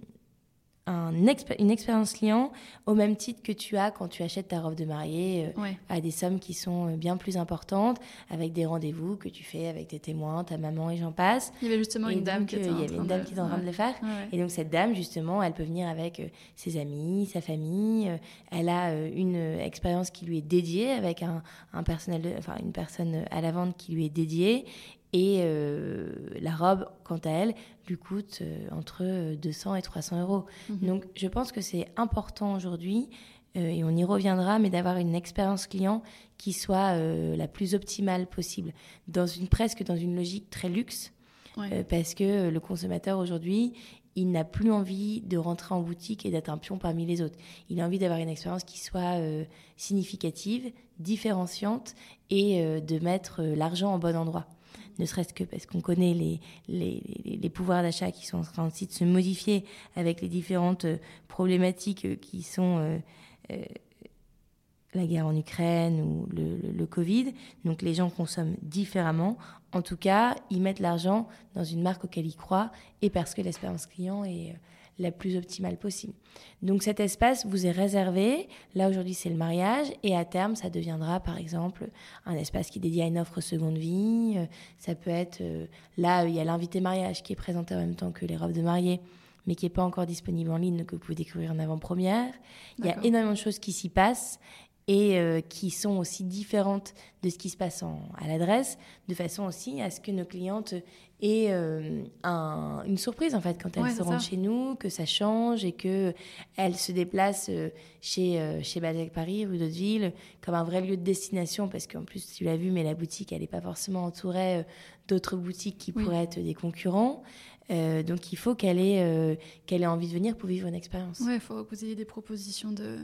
une expérience client au même titre que tu as quand tu achètes ta robe de mariée euh, à des sommes qui sont euh, bien plus importantes, avec des rendez-vous que tu fais avec tes témoins, ta maman et j'en passe.
Il y avait justement une dame
qui était en, train de le faire. Et donc cette dame, justement, elle peut venir avec euh, ses amis, sa famille. elle a une expérience qui lui est dédiée avec un, un personnel, de, enfin une personne à la vente qui lui est dédiée. Et euh, la robe, quant à elle, lui coûte euh, entre 200 et 300 euros. Mhm. Donc je pense que c'est important aujourd'hui, euh, et on y reviendra, mais d'avoir une expérience client qui soit la plus optimale possible, dans une, presque dans une logique très luxe, parce que le consommateur aujourd'hui, il n'a plus envie de rentrer en boutique et d'être un pion parmi les autres. Il a envie d'avoir une expérience qui soit significative, différenciante et de mettre l'argent au bon endroit ne serait-ce que parce qu'on connaît les, les, pouvoirs d'achat qui sont en train de se modifier avec les différentes euh, problématiques euh, qui sont euh, la guerre en Ukraine ou le, le, Covid. Donc les gens consomment différemment. En tout cas, ils mettent l'argent dans une marque auquel ils croient et parce que l'expérience client est la plus optimale possible. Donc cet espace vous est réservé. Là aujourd'hui c'est le mariage et à terme ça deviendra par exemple un espace qui est dédié à une offre seconde vie. Euh, ça peut être euh, là il y a l'invité mariage qui est présenté en même temps que les robes de mariée mais qui n'est pas encore disponible en ligne, que vous pouvez découvrir en avant-première. Il y a énormément de choses qui s'y passent et euh, qui sont aussi différentes de ce qui se passe à l'adresse, de façon aussi à ce que nos clientes aient euh, une surprise en fait quand elles se rendent chez nous, que ça change et que elles se déplacent euh, chez chez Balzac Paris, rue d'Hauteville, comme un vrai lieu de destination parce qu'en plus tu l'as vu, mais la boutique elle n'est pas forcément entourée d'autres boutiques qui pourraient être des concurrents. donc il faut qu'elle ait, qu'elle ait envie de venir pour vivre une expérience.
Oui, il faut que vous ayez des propositions de,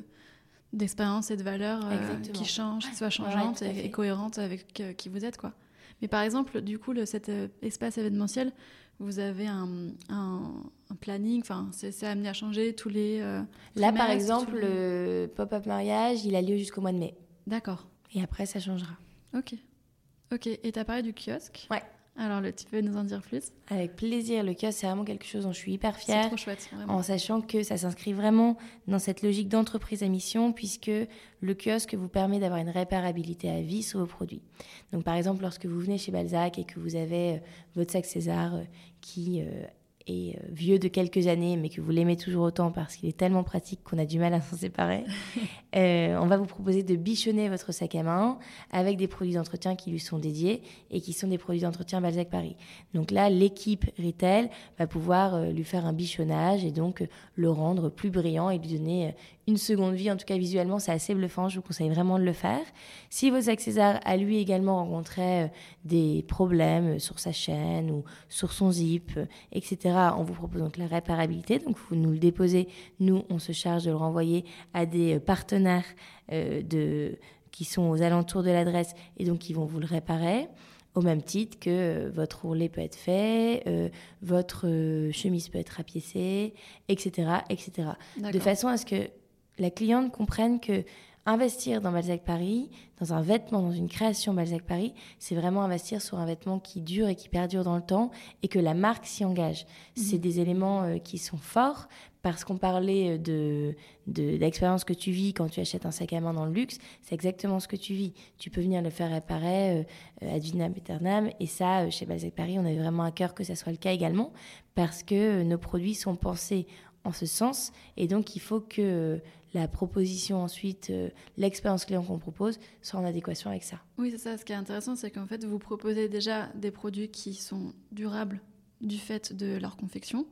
d'expérience et de valeurs euh, qui changent, qui soient changeantes et, cohérentes avec euh, qui vous êtes. quoi. Mais par exemple, du coup, le, cet euh, espace événementiel, vous avez un, un, planning, enfin, c'est amené à changer tous les.
Là, par exemple, le pop-up mariage, il a lieu jusqu'au mois de mai.
D'accord.
Et après, ça changera.
Ok. Ok. Et tu as parlé du kiosque?
Ouais.
Alors, le, tu peux nous en dire plus
Avec plaisir. Le kiosque, c'est vraiment quelque chose dont je suis hyper fière. C'est
trop chouette,
En sachant que ça s'inscrit vraiment dans cette logique d'entreprise à mission, puisque le kiosque vous permet d'avoir une réparabilité à vie sur vos produits. Donc, par exemple, lorsque vous venez chez Balzac et que vous avez euh, votre sac César euh, qui euh, est euh, vieux de quelques années, mais que vous l'aimez toujours autant parce qu'il est tellement pratique qu'on a du mal à s'en séparer, euh, on va vous proposer de bichonner votre sac à main avec des produits d'entretien qui lui sont dédiés et qui sont des produits d'entretien Balzac Paris. Donc là, l'équipe retail va pouvoir euh, lui faire un bichonnage et donc le rendre plus brillant et lui donner une seconde vie. En tout cas, visuellement, c'est assez bluffant. Je vous conseille vraiment de le faire. Si vos accessoires a lui également rencontré des problèmes sur sa chaîne ou sur son zip, etc., on vous propose donc la réparabilité. Donc vous nous le déposez, nous on se charge de le renvoyer à des partenaires euh, de, qui sont aux alentours de l'adresse et donc qui vont vous le réparer. Au même titre que euh, votre ourlet peut être fait, euh, votre chemise peut être rapiécée, etc., etc. De façon à ce que la cliente comprenne que investir dans Balzac Paris, dans un vêtement, dans une création Balzac Paris, c'est vraiment investir sur un vêtement qui dure et qui perdure dans le temps et que la marque s'y engage. Mhm. C'est des éléments euh, qui sont forts parce qu'on parlait de, de l'expérience que tu vis quand tu achètes un sac à main dans le luxe, c'est exactement ce que tu vis. Tu peux venir le faire réparer euh, ad vitam aeternam et ça, euh, chez Balzac Paris, on avait vraiment à cœur que ça soit le cas également parce que nos produits sont pensés en ce sens. Et donc, il faut que la proposition ensuite, euh, l'expérience client qu'on propose, soit en adéquation avec ça.
Oui, c'est ça. Ce qui est intéressant, c'est qu'en fait, vous proposez déjà des produits qui sont durables du fait de leur confection.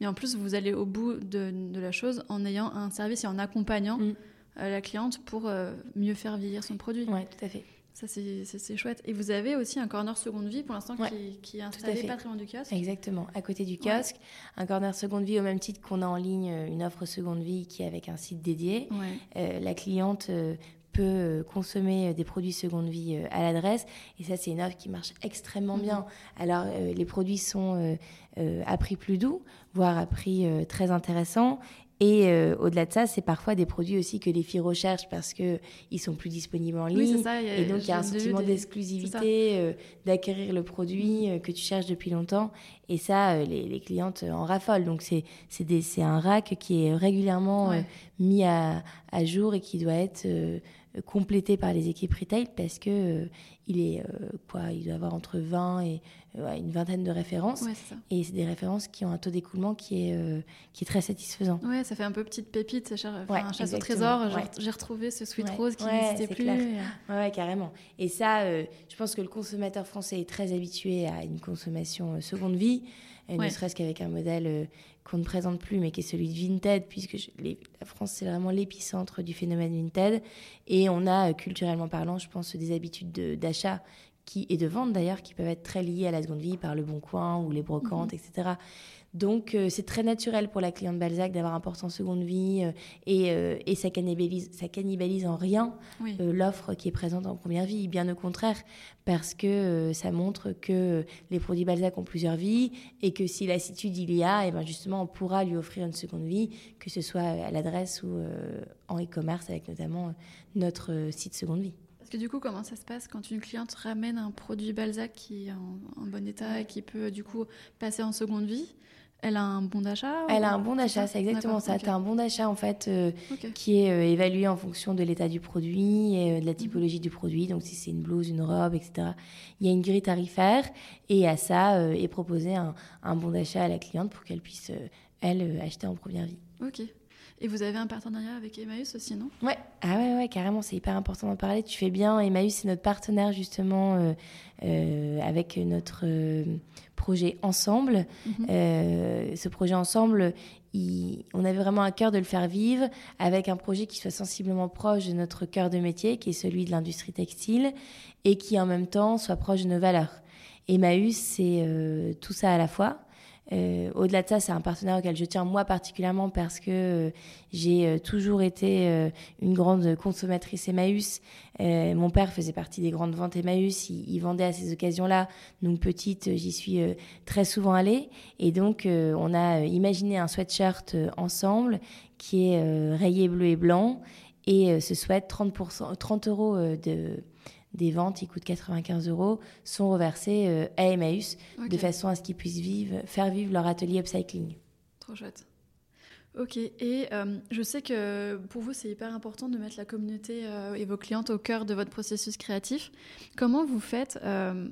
Mais en plus, vous allez au bout de, la chose en ayant un service et en accompagnant mm. euh, la cliente pour euh, mieux faire vieillir son produit.
Oui, tout à fait.
Ça, c'est chouette. Et vous avez aussi un corner seconde vie pour l'instant qui, qui, est installé pas très loin du kiosque
Exactement, à côté du kiosque. Un corner seconde vie au même titre qu'on a en ligne euh, une offre seconde vie qui est avec un site dédié. Euh, la cliente euh, peut consommer des produits seconde vie à l'adresse. Et ça, c'est une offre qui marche extrêmement bien. Mhm. Alors, les produits sont à prix plus doux, voire à prix très intéressant. Et euh, au-delà de ça, c'est parfois des produits aussi que les filles recherchent parce qu'ils sont plus disponibles en ligne.
ça,
et donc, il y a un sentiment d'exclusivité, euh, d'acquérir le produit euh, que tu cherches depuis longtemps. Et ça, les, clientes en raffolent. Donc, c'est un rack qui est régulièrement mis à, à, jour et qui doit être complété par les équipes retail parce que il est quoi il doit avoir entre 20 et une vingtaine de références. et c'est des références qui ont un taux d'écoulement qui, est euh, qui est très satisfaisant.
Ouais, ça fait un peu petite pépite, un chasse au trésor. J'ai retrouvé ce sweet rose qui n'existait plus.
Ouais, carrément. Et ça, euh, je pense que le consommateur français est très habitué à une consommation euh, seconde vie, ne serait-ce qu'avec un modèle qu'on ne présente plus, mais qui est celui de Vinted, puisque la France, c'est vraiment l'épicentre du phénomène Vinted. Et on a, culturellement parlant, je pense, des habitudes d'achat qui, et de vente d'ailleurs, qui peuvent être très liées à la seconde vie par le bon coin ou les brocantes, mhm. etc. Donc euh, c'est très naturel pour la cliente Balzac d'avoir un porte en seconde vie euh, et, euh, et, ça, cannibalise, ça cannibalise en rien l'offre qui est présente en première vie, bien au contraire, parce que ça montre que les produits Balzac ont plusieurs vies et que si lassitude il y a, et ben justement on pourra lui offrir une seconde vie, que ce soit à l'adresse ou en e-commerce avec notamment notre site seconde vie.
Que du coup, comment ça se passe quand une cliente ramène un produit Balzac qui est en, bon état et qui peut du coup passer en seconde vie? Elle a un bon d'achat
Elle a un bon d'achat, c'est exactement ça. Tu as un bon d'achat en fait euh, qui est euh, évalué en fonction de l'état du produit et euh, de la mhm. typologie du produit. Donc si c'est une blouse, une robe, etc. Il y a une grille tarifaire et à ça est proposé un, un bon d'achat à la cliente pour qu'elle puisse, elle, acheter en première vie.
Ok. Et vous avez un partenariat avec Emmaüs aussi, non?
Ouais, ah ouais, ouais, carrément, c'est hyper important d'en parler. Tu fais bien. Emmaüs, c'est notre partenaire justement euh, euh, avec notre euh, projet Ensemble. Mhm. ce projet Ensemble, on avait vraiment un cœur de le faire vivre avec un projet qui soit sensiblement proche de notre cœur de métier, qui est celui de l'industrie textile, et qui en même temps soit proche de nos valeurs. Emmaüs, c'est tout ça à la fois. Euh, au-delà de ça, c'est un partenaire auquel je tiens moi particulièrement parce que euh, j'ai euh, toujours été une grande consommatrice Emmaüs. mon père faisait partie des grandes ventes Emmaüs, il, vendait à ces occasions-là. Donc petite, j'y suis très souvent allée. Et donc on a imaginé un sweatshirt ensemble qui est rayé bleu et blanc. Et ce sweat, 30%, 30 euros de des ventes qui coûtent 95 euros sont reversées euh, à Emmaüs de façon à ce qu'ils puissent vivre, faire vivre leur atelier upcycling.
Trop chouette. Ok, et euh, je sais que pour vous, c'est hyper important de mettre la communauté euh, et vos clientes au cœur de votre processus créatif. Comment vous faites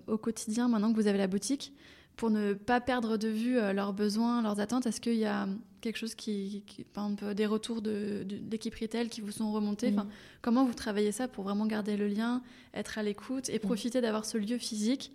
au quotidien, maintenant que vous avez la boutique, pour ne pas perdre de vue leurs besoins, leurs attentes Est-ce qu'il y a quelque chose qui, par exemple, des retours d'équipe de, retail qui vous sont remontés? Enfin, mm. comment vous travaillez ça pour vraiment garder le lien, être à l'écoute et profiter d'avoir ce lieu physique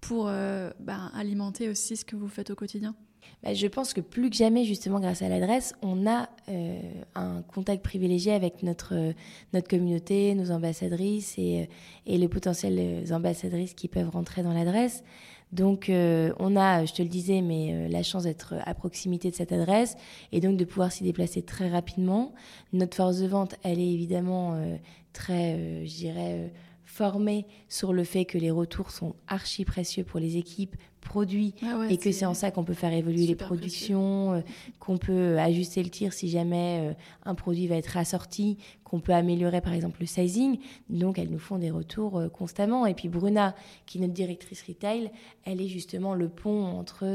pour euh, bah, alimenter aussi ce que vous faites au quotidien?
Bah, je pense que plus que jamais, justement, grâce à l'adresse, on a euh, un contact privilégié avec notre, notre communauté, nos ambassadrices et, et les potentielles ambassadrices qui peuvent rentrer dans l'adresse. Donc, euh, on a, je te le disais, mais euh, la chance d'être à proximité de cette adresse et donc de pouvoir s'y déplacer très rapidement. Notre force de vente, elle est évidemment euh, très, je dirais, formée sur le fait que les retours sont archi précieux pour les équipes, produits ah et que c'est en ça qu'on peut faire évoluer les productions, euh, qu'on peut ajuster le tir si jamais euh, un produit va être assorti, qu'on peut améliorer par exemple le sizing. Donc elles nous font des retours euh, constamment. Et puis Bruna, qui est notre directrice retail, elle est justement le pont entre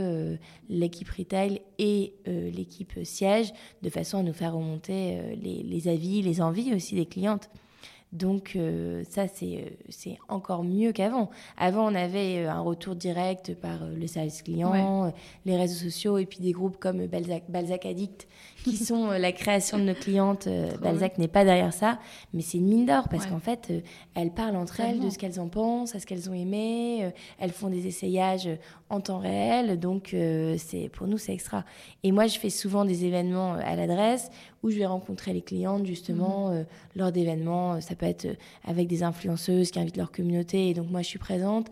l'équipe retail et l'équipe siège, de façon à nous faire remonter les avis, les envies aussi des clientes. Donc euh, ça, euh, c'est encore mieux qu'avant. Avant, on avait euh, un retour direct par le service client, les réseaux sociaux et puis des groupes comme Balzac, Balzac Addict qui sont la création de nos clientes. Balzac n'est pas derrière ça, mais c'est une mine d'or parce qu'en fait, elles parlent entre elles de ce qu'elles en pensent, à ce qu'elles ont aimé. elles font des essayages en temps réel, donc c'est pour nous, c'est extra. Et moi, je fais souvent des événements à l'adresse où je vais rencontrer les clientes justement mhm. euh, lors d'événements. Ça peut être euh, avec des influenceuses qui invitent leur communauté et donc moi je suis présente.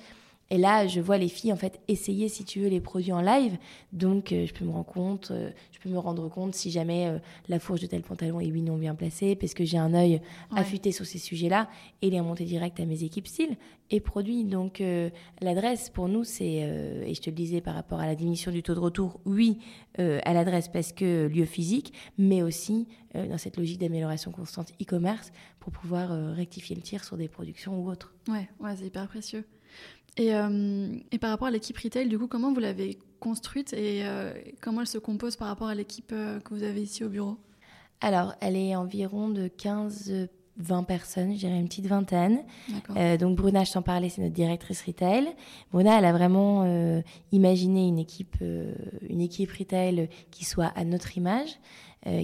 Et là, je vois les filles en fait essayer, si tu veux, les produits en live. Donc, je peux me rendre compte, je peux me rendre compte si jamais la fourche de tel pantalon est oui non bien placée, parce que j'ai un œil affûté sur ces sujets-là, et les remonter direct à mes équipes style et produits. Donc, l'adresse pour nous, c'est, et je te le disais par rapport à la diminution du taux de retour, oui, à l'adresse parce que lieu physique, mais aussi dans cette logique d'amélioration constante e-commerce pour pouvoir rectifier le tir sur des productions ou autres.
Ouais, ouais c'est hyper précieux. Et, euh, et, par rapport à l'équipe retail, du coup, comment vous l'avez construite et euh, comment elle se compose par rapport à l'équipe euh, que vous avez ici au bureau?
Alors, elle est environ de 15 20 personnes, je dirais une petite vingtaine. donc Bruna, je t'en parlais, c'est notre directrice retail. Bruna, elle a vraiment imaginé une équipe, une équipe retail qui soit à notre image.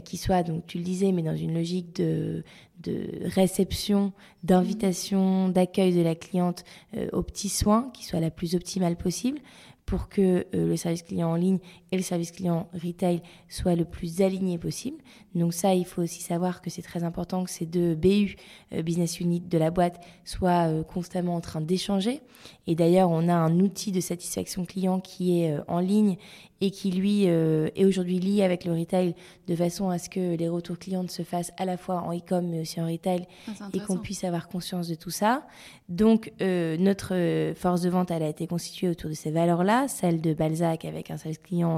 Qui soit, donc tu le disais, mais dans une logique de, de réception, d'invitation, d'accueil de la cliente euh, aux petits soins, qui soit la plus optimale possible pour que euh, le service client en ligne et le service client retail soient le plus alignés possible. Donc ça, il faut aussi savoir que c'est très important que ces deux BU, euh, business unit de la boîte, soient euh, constamment en train d'échanger. Et d'ailleurs, on a un outil de satisfaction client qui est en ligne et qui, lui, est aujourd'hui lié avec le retail de façon à ce que les retours clients se fassent à la fois en e-com mais aussi en retail ah, et qu'on puisse avoir conscience de tout ça. Donc, notre force de vente, elle a été constituée autour de ces valeurs-là, celle de Balzac avec un service client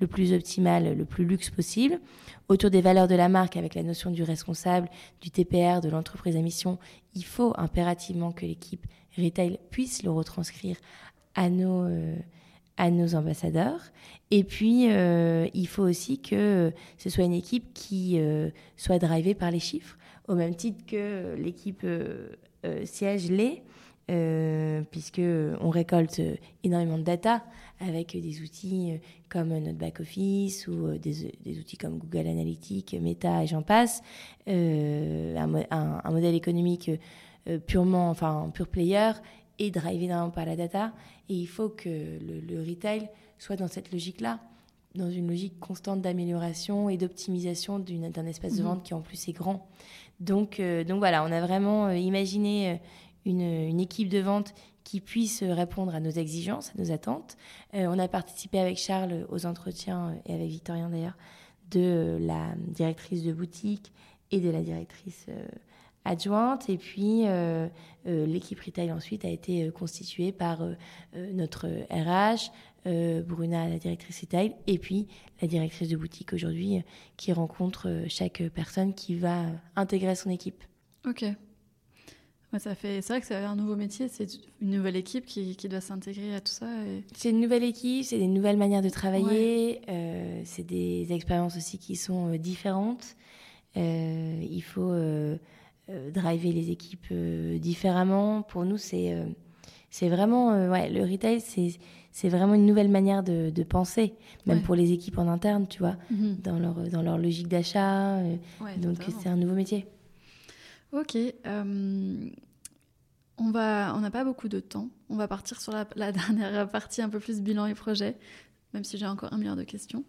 le plus optimal, le plus luxe possible, autour des valeurs de la marque avec la notion du responsable, du TPR, de l'entreprise à mission. Il faut impérativement que l'équipe retail puisse le retranscrire à nos, euh, à nos ambassadeurs. Et puis, euh, il faut aussi que ce soit une équipe qui euh, soit drivée par les chiffres, au même titre que l'équipe siège l'est. puisque on récolte énormément de data avec des outils euh, comme notre back-office ou euh, des, des, outils comme Google Analytics, Meta et j'en passe, euh, un, un, modèle économique purement, enfin, pure player et drivé par la data. Et il faut que le, le retail soit dans cette logique-là, dans une logique constante d'amélioration et d'optimisation d'un espace de mhm. vente qui en plus est grand. Donc, donc voilà, on a vraiment imaginé une, une, équipe de vente qui puisse répondre à nos exigences, à nos attentes. Euh, on a participé avec Charles aux entretiens, et avec Victorien d'ailleurs, de la directrice de boutique et de la directrice euh, adjointe. Et puis, euh, l'équipe retail ensuite a été constituée par notre RH, Bruna, la directrice retail, et puis la directrice de boutique aujourd'hui, qui rencontre chaque personne qui va intégrer son équipe.
Ok, ça fait, c'est vrai que c'est un nouveau métier, c'est une nouvelle équipe qui, qui doit s'intégrer à tout ça.
C'est une nouvelle équipe, c'est des nouvelles manières de travailler, euh, c'est des expériences aussi qui sont euh, différentes. Euh, il faut driver les équipes différemment. Pour nous, c'est c'est vraiment ouais, le retail, c'est c'est vraiment une nouvelle manière de, de penser, même pour les équipes en interne, tu vois, mhm. dans leur dans leur logique d'achat. donc c'est un nouveau métier.
Ok. Euh, on va, on n'a pas beaucoup de temps. On va partir sur la, dernière partie, un peu plus bilan et projet, même si j'ai encore un milliard de questions.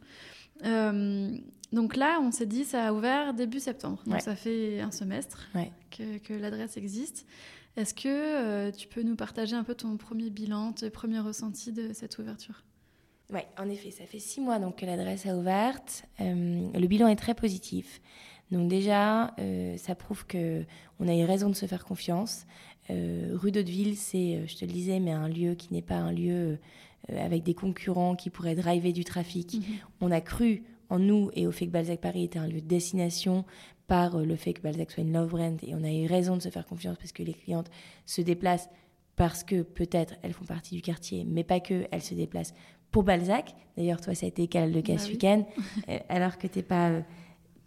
Euh, donc là, on s'est dit, ça a ouvert début septembre. Donc ça fait un semestre que, l'adresse existe. Est-ce que euh, tu peux nous partager un peu ton premier bilan, tes premiers ressentis de cette ouverture?
Oui, en effet, ça fait six mois donc, que l'adresse a ouverte. le bilan est très positif. Donc déjà, euh, ça prouve que on a eu raison de se faire confiance. Euh, rue d'Hauteville, c'est, euh, je te le disais, mais un lieu qui n'est pas un lieu avec des concurrents qui pourraient driver du trafic. Mhm. On a cru en nous et au fait que Balzac Paris était un lieu de destination par le fait que Balzac soit une love brand et on a eu raison de se faire confiance parce que les clientes se déplacent parce que peut-être elles font partie du quartier, mais pas que, elles se déplacent pour Balzac. D'ailleurs, toi, ça a été le de cas bah ce week-end, alors que tu n'es pas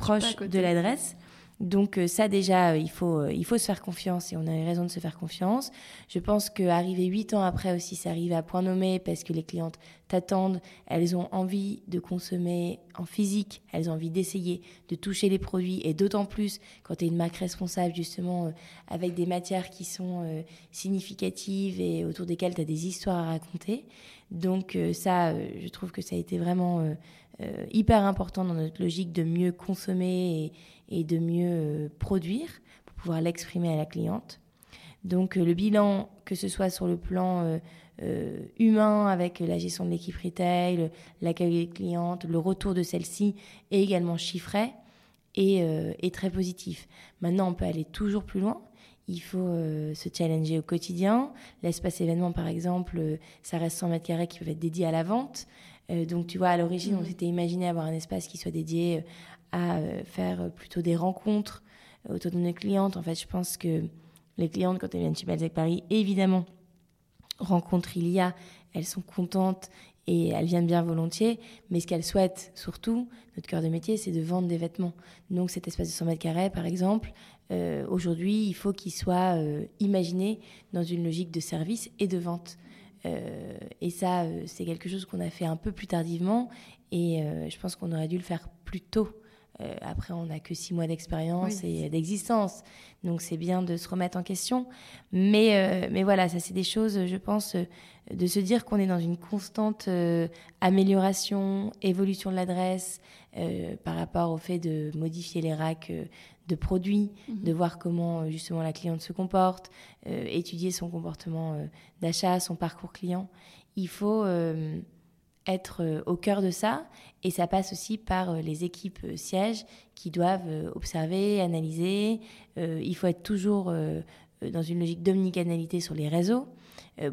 proche de l'adresse. Donc euh, ça déjà, euh, il faut, euh, il faut se faire confiance et on a eu raison de se faire confiance. Je pense qu'arriver huit ans après aussi, ça arrive à point nommé parce que les clientes t'attendent, elles ont envie de consommer en physique, elles ont envie d'essayer, de toucher les produits et d'autant plus quand tu es une marque responsable justement avec des matières qui sont significatives et autour desquelles tu as des histoires à raconter. Donc ça, je trouve que ça a été vraiment euh, hyper important dans notre logique de mieux consommer et, de mieux euh, produire pour pouvoir l'exprimer à la cliente. Donc le bilan, que ce soit sur le plan humain avec la gestion de l'équipe retail, l'accueil des clientes, le retour de celle-ci, et également chiffré, est, très positif. Maintenant, on peut aller toujours plus loin il faut euh, se challenger au quotidien. L'espace événement, par exemple, euh, ça reste 100 mètres carrés qui peuvent être dédiés à la vente. Euh, donc, tu vois, à l'origine, on mmh. s'était imaginé avoir un espace qui soit dédié à faire plutôt des rencontres autour de nos clientes. En fait, je pense que les clientes, quand elles viennent chez Balzac Paris, évidemment, rencontre il y a, elles sont contentes et elles viennent bien volontiers. Mais ce qu'elles souhaitent surtout, notre cœur de métier, c'est de vendre des vêtements. Donc cet espace de 100 mètres carrés, par exemple, euh, aujourd'hui, il faut qu'il soit euh, imaginé dans une logique de service et de vente. Euh, et ça, c'est quelque chose qu'on a fait un peu plus tardivement et je pense qu'on aurait dû le faire plus tôt. après, on n'a que six mois d'expérience et d'existence. Donc, c'est bien de se remettre en question. Mais, mais voilà, ça, c'est des choses, je pense, de se dire qu'on est dans une constante amélioration, évolution de l'adresse par rapport au fait de modifier les racks de produits, mhm. de voir comment euh, justement la cliente se comporte, euh, étudier son comportement euh, d'achat, son parcours client. Il faut être au cœur de ça et ça passe aussi par les équipes sièges qui doivent observer, analyser. il faut être toujours dans une logique d'omnicanalité sur les réseaux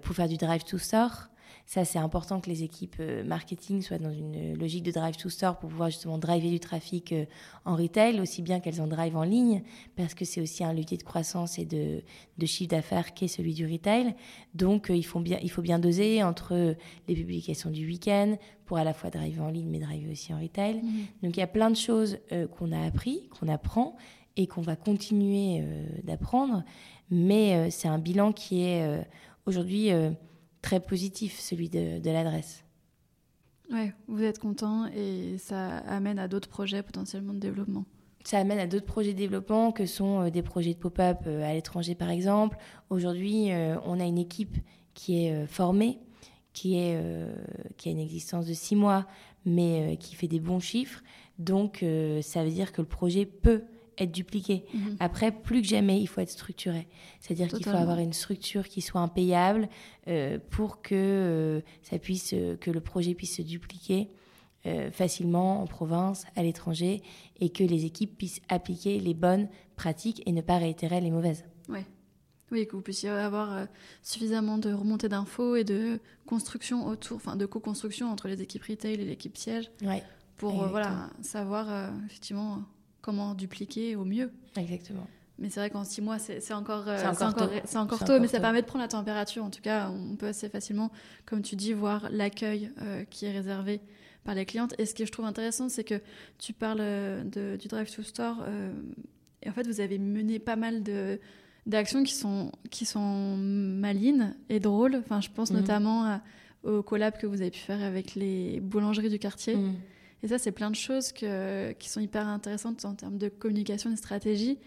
pour faire du drive to store. Ça, c'est important que les équipes euh, marketing soient dans une logique de drive to store pour pouvoir justement driver du trafic euh, en retail, aussi bien qu'elles en drive en ligne, parce que c'est aussi un levier de croissance et de, chiffre d'affaires qu'est celui du retail. Donc, euh, il, faut bien, il faut bien doser entre les publications du week-end pour à la fois driver en ligne, mais driver aussi en retail. Mmh. Donc, il y a plein de choses qu'on a appris, qu'on apprend et qu'on va continuer d'apprendre. Mais c'est un bilan qui est aujourd'hui très positif, celui de, l'adresse.
Ouais, vous êtes content et ça amène à d'autres projets potentiellement de développement.
Ça amène à d'autres projets de développement que sont euh, des projets de pop-up euh, à l'étranger par exemple. Aujourd'hui, euh, on a une équipe qui est formée, qui, est, qui a une existence de six mois, mais qui fait des bons chiffres. Donc ça veut dire que le projet peut être dupliqué. Mhm. Après, plus que jamais, il faut être structuré. C'est-à-dire qu'il faut avoir une structure qui soit impayable euh, pour que, euh, ça puisse, euh, que le projet puisse se dupliquer facilement en province, à l'étranger, et que les équipes puissent appliquer les bonnes pratiques et ne pas réitérer les mauvaises.
Ouais. Oui, que vous puissiez avoir suffisamment de remontées d'infos et de construction autour, enfin de co-construction entre les équipes retail et l'équipe siège,
ouais.
pour voilà, savoir effectivement comment dupliquer au mieux.
Exactement.
Mais c'est vrai qu'en six mois, c'est encore, euh, encore, tôt, encore tôt mais ça permet de prendre la température. En tout cas, on peut assez facilement, comme tu dis, voir l'accueil euh, qui est réservé par les clientes. Et ce que je trouve intéressant, c'est que tu parles euh, de, du Drive to Store. et en fait, vous avez mené pas mal de d'actions qui sont, qui sont malines et drôles. Enfin, je pense mhm. notamment au collab que vous avez pu faire avec les boulangeries du quartier. Mhm. Et ça, c'est plein de choses que, qui sont hyper intéressantes en termes de communication et de stratégie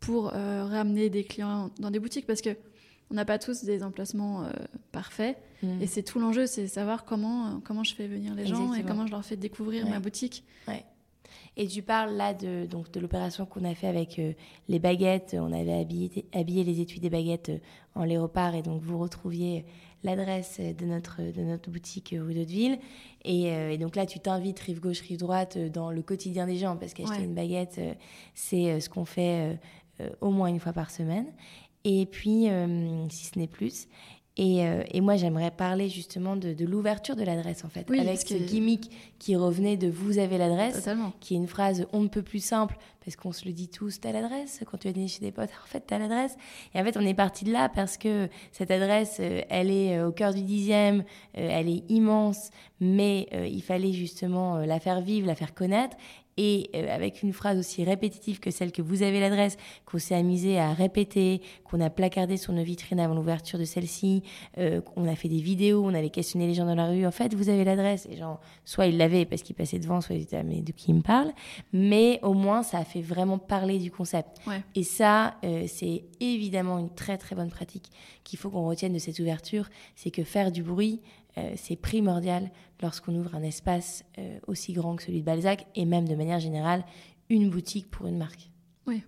pour euh, ramener des clients dans des boutiques parce que on n'a pas tous des emplacements euh, parfaits mm. et c'est tout l'enjeu, c'est savoir comment, comment je fais venir les gens et comment je leur fais découvrir ma boutique.
Ouais. Et tu parles là de, donc, de l'opération qu'on a fait avec euh, les baguettes. On avait habillé, habillé les étuis des baguettes en léopard et donc vous retrouviez l'adresse de notre, de notre boutique rue d'Hauteville. Et, euh, et, donc là, tu t'invites rive gauche, rive droite euh, dans le quotidien des gens, parce qu'acheter une baguette, euh, c'est ce qu'on fait au moins une fois par semaine. Et puis, si ce n'est plus. Et, euh, et, moi, j'aimerais parler justement de, de l'ouverture de l'adresse, en fait, avec ce gimmick qui revenait de vous avez l'adresse, qui est une phrase on ne peut plus simple, parce qu'on se le dit tous, t'as l'adresse, quand tu vas dîner chez des potes, en fait, t'as l'adresse. Et en fait, on est parti de là parce que cette adresse, euh, elle est euh, au cœur du dixième, elle est immense, mais il fallait justement la faire vivre, la faire connaître et euh, avec une phrase aussi répétitive que celle que vous avez l'adresse, qu'on s'est amusé à répéter, qu'on a placardé sur nos vitrines avant l'ouverture de celle-ci, euh, on a fait des vidéos, on avait questionné les gens dans la rue, en fait, vous avez l'adresse. Les gens, soit ils l'avaient parce qu'ils passaient devant, soit ils étaient, ah, mais de qui ils me parlent Mais au moins, ça a fait vraiment parler du concept. Et ça, euh, c'est évidemment une très très bonne pratique qu'il faut qu'on retienne de cette ouverture, c'est que faire du bruit, euh, c'est primordial lorsqu'on ouvre un espace euh, aussi grand que celui de Balzac et même de manière générale une boutique pour une marque.
Oui,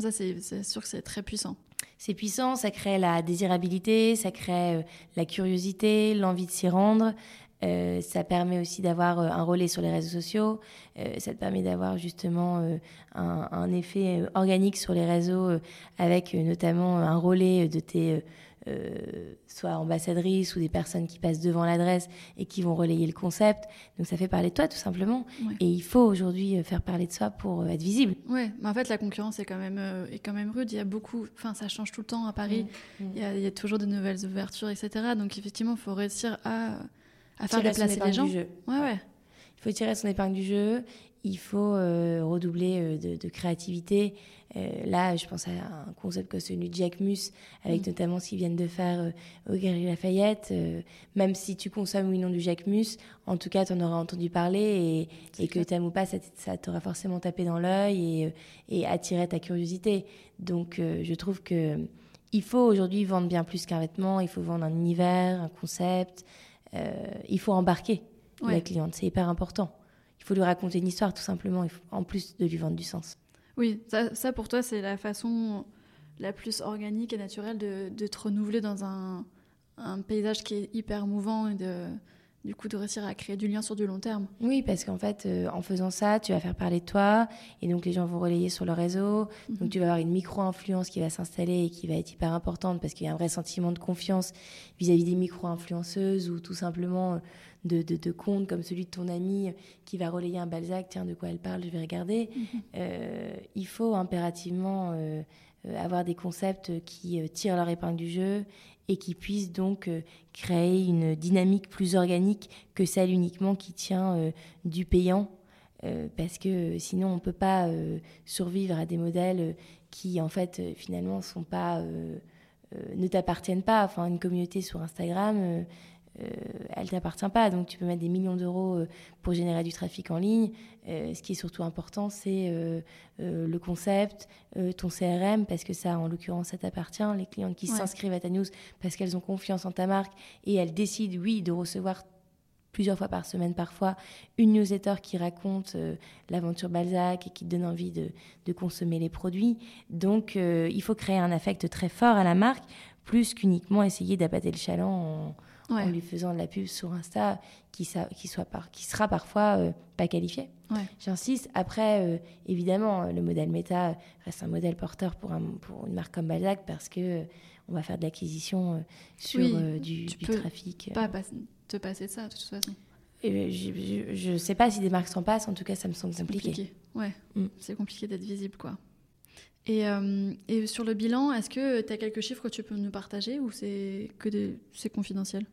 ça c'est sûr que c'est très puissant.
C'est puissant, ça crée la désirabilité, ça crée la curiosité, l'envie de s'y rendre. ça permet aussi d'avoir un relais sur les réseaux sociaux. ça te permet d'avoir justement un, un, effet organique sur les réseaux avec notamment un relais de tes euh, soit ambassadrices ou des personnes qui passent devant l'adresse et qui vont relayer le concept. Donc ça fait parler de toi tout simplement. Et il faut aujourd'hui euh, faire parler de soi pour euh, être visible.
Ouais, mais en fait la concurrence est quand même est quand même rude. Il y a beaucoup, enfin ça change tout le temps à Paris. Mm. Mm. Il, y a, toujours de nouvelles ouvertures, etc. Donc effectivement, il faut réussir à, à faire déplacer les gens.
Ouais,
ouais.
Il faut tirer son épingle du jeu il faut euh, redoubler de, créativité. Euh, là, je pense à un concept que celui de Jack Mus, avec mm. notamment ce qu'ils viennent de faire au Galerie Lafayette. même si tu consommes oui non du Jack Mus, en tout cas, tu en auras entendu parler et, et que tu aimes ou pas, ça, t'aura forcément tapé dans l'œil et, et, attiré ta curiosité. Donc, je trouve que il faut aujourd'hui vendre bien plus qu'un vêtement, il faut vendre un univers, un concept, il faut embarquer la cliente, c'est hyper important il faut lui raconter une histoire tout simplement, en plus de lui vendre du sens.
Oui, ça, pour toi c'est la façon la plus organique et naturelle de, te renouveler dans un, un, paysage qui est hyper mouvant et de, du coup de réussir à créer du lien sur du long terme.
Oui, parce qu'en fait, euh, en faisant ça, tu vas faire parler de toi, et donc les gens vont relayer sur le réseau, donc mhm. tu vas avoir une micro-influence qui va s'installer et qui va être hyper importante, parce qu'il y a un vrai sentiment de confiance vis-à-vis des micro-influenceuses, ou tout simplement euh, de, de, comptes comme celui de ton ami qui va relayer un Balzac, tiens, de quoi elle parle, je vais regarder. Mhm. Euh, il faut impérativement... avoir des concepts qui tirent leur épingle du jeu et qui puisse donc euh, créer une dynamique plus organique que celle uniquement qui tient euh, du payant. Euh, parce que sinon, on ne peut pas survivre à des modèles qui, en fait, finalement, ne t'appartiennent pas. Enfin, une communauté sur Instagram, euh, elle t'appartient pas. Donc tu peux mettre des millions d'euros euh, pour générer du trafic en ligne. Euh, ce qui est surtout important, c'est le concept, ton CRM, parce que ça, en l'occurrence, ça t'appartient. Les clients qui s'inscrivent à ta news parce qu'elles ont confiance en ta marque et elles décident, oui, de recevoir plusieurs fois par semaine parfois, une newsletter qui raconte l'aventure Balzac et qui te donne envie de, de consommer les produits. Donc, il faut créer un affect très fort à la marque, plus qu'uniquement essayer d'abattre le chaland en, en lui faisant de la pub sur Insta qui, qui, soit par, qui sera parfois euh, pas qualifié. J'insiste. Après, euh, évidemment, le modèle méta reste un modèle porteur pour, un, pour une marque comme Balzac parce que euh, on va faire de l'acquisition sur du,
tu
peux trafic.
Pas te passer de ça, de toute façon.
Et je ne sais pas si des marques s'en passent, en tout cas, ça me semble compliqué. compliqué.
Ouais, mm. c'est compliqué d'être visible, quoi. Et, et, sur le bilan, est-ce que tu as quelques chiffres que tu peux nous partager ou c'est que c'est confidentiel?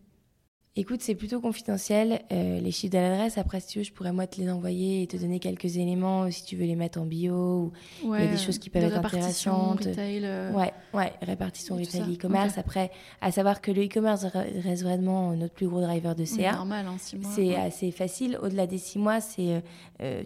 Écoute, c'est plutôt confidentiel. Euh, les chiffres de l'adresse, après, si tu veux, je pourrais moi te les envoyer et te donner quelques éléments euh, si tu veux les mettre en bio. Ou il y a des choses qui peuvent être intéressantes.
Retail, euh,
Ouais, ouais, répartition retail e-commerce. Après, à savoir que le e-commerce reste vraiment notre plus gros driver de CA.
normal, en hein, six mois.
C'est assez facile. Au-delà des six mois, c'est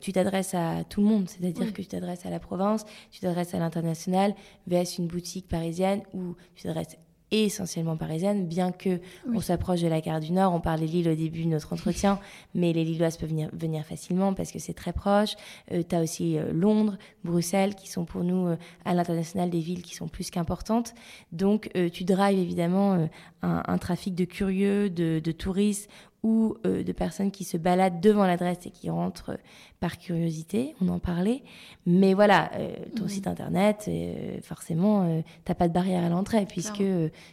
tu t'adresses à tout le monde. C'est-à-dire que tu t'adresses à la province, tu t'adresses à l'international, vs une boutique parisienne où tu t'adresses essentiellement parisienne, bien que on s'approche de la gare du Nord. On parlait de Lille au début de notre entretien, mais les Lilloises peuvent venir, venir facilement parce que c'est très proche. Euh, tu as aussi euh, Londres, Bruxelles, qui sont pour nous euh, à l'international des villes qui sont plus qu'importantes. Donc tu drives évidemment un, un, trafic de curieux, de, de touristes ou euh, de personnes qui se baladent devant l'adresse et qui rentrent par curiosité, on en parlait. Mais voilà, euh, ton site internet, euh, forcément, t'as pas de barrière à l'entrée puisque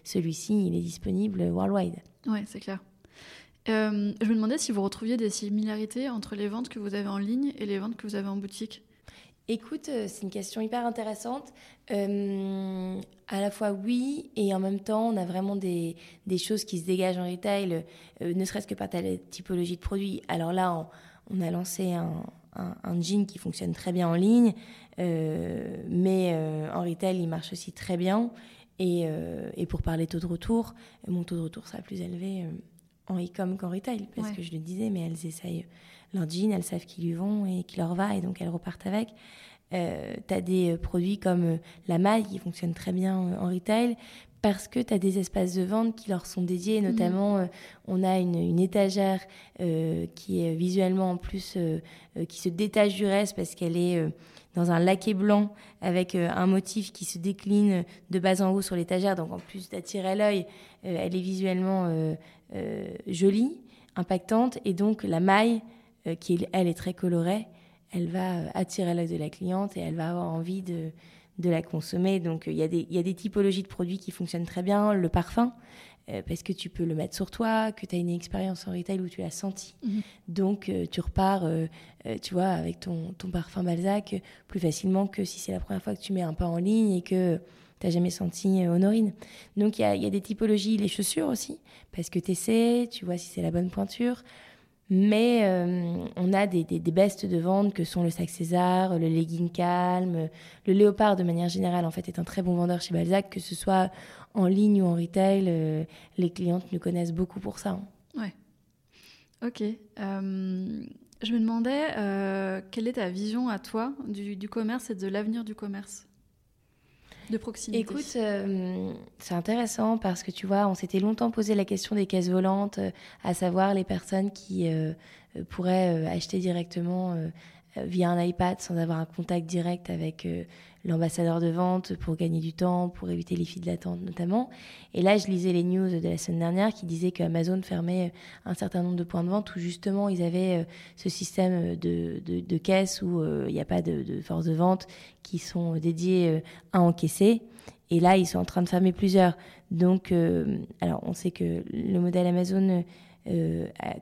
celui-ci, il est disponible worldwide.
Ouais, c'est clair. je me demandais si vous retrouviez des similarités entre les ventes que vous avez en ligne et les ventes que vous avez en boutique.
Écoute, euh, c'est une question hyper intéressante. Euh, à la fois oui, et en même temps, on a vraiment des, des choses qui se dégagent en retail, euh, ne serait-ce que par ta typologie de produit. Alors là, on, a lancé un, un, jean qui fonctionne très bien en ligne, mais en retail, il marche aussi très bien. Et, et, pour parler taux de retour, mon taux de retour sera plus élevé en e-com qu'en retail, parce que je le disais, mais elles essayent leur jean, elles savent qu'ils lui vont et qui leur va, et donc elles repartent avec. Euh, tu as des euh, produits comme euh, la maille qui fonctionne très bien euh, en retail, parce que tu as des espaces de vente qui leur sont dédiés. Notamment, mhm. on a une, étagère qui est visuellement en plus, qui se détache du reste parce qu'elle est dans un laqué blanc avec un motif qui se décline de bas en haut sur l'étagère. Donc en plus d'attirer l'œil, elle est visuellement jolie, impactante. Et donc la maille, qui elle est très colorée, elle va attirer l'œil de la cliente et elle va avoir envie de de la consommer. Donc il y, a des, y a des typologies de produits qui fonctionnent très bien. Le parfum, euh, parce que tu peux le mettre sur toi, que tu as une expérience en retail où tu l'as senti. Mhm. Donc euh, tu repars, euh, tu vois, avec ton, ton parfum Balzac plus facilement que si c'est la première fois que tu mets un pas en ligne et que tu n'as jamais senti Honorine. Donc il y a, y a, des typologies, les chaussures aussi, parce que tu essaies, tu vois si c'est la bonne pointure. Mais euh, on a des, des, bestes de vente que sont le sac César, le legging calme, le léopard de manière générale en fait est un très bon vendeur chez Balzac, que ce soit en ligne ou en retail, euh, les clientes nous connaissent beaucoup pour ça. Hein.
Ouais. Ok. Euh, je me demandais quelle est ta vision à toi du, du commerce et de l'avenir du commerce? De
Écoute, euh, c'est intéressant parce que tu vois, on s'était longtemps posé la question des caisses volantes, euh, à savoir les personnes qui euh, pourraient acheter directement via un iPad sans avoir un contact direct avec l'ambassadeur de vente pour gagner du temps, pour éviter les files d'attente notamment. Et là, je lisais les news de la semaine dernière qui disaient qu'Amazon fermait un certain nombre de points de vente où justement ils avaient ce système de, de, caisse où il n'y a pas de, de force de vente qui sont dédiés à encaisser. Et là, ils sont en train de fermer plusieurs. Donc, alors on sait que le modèle Amazon euh,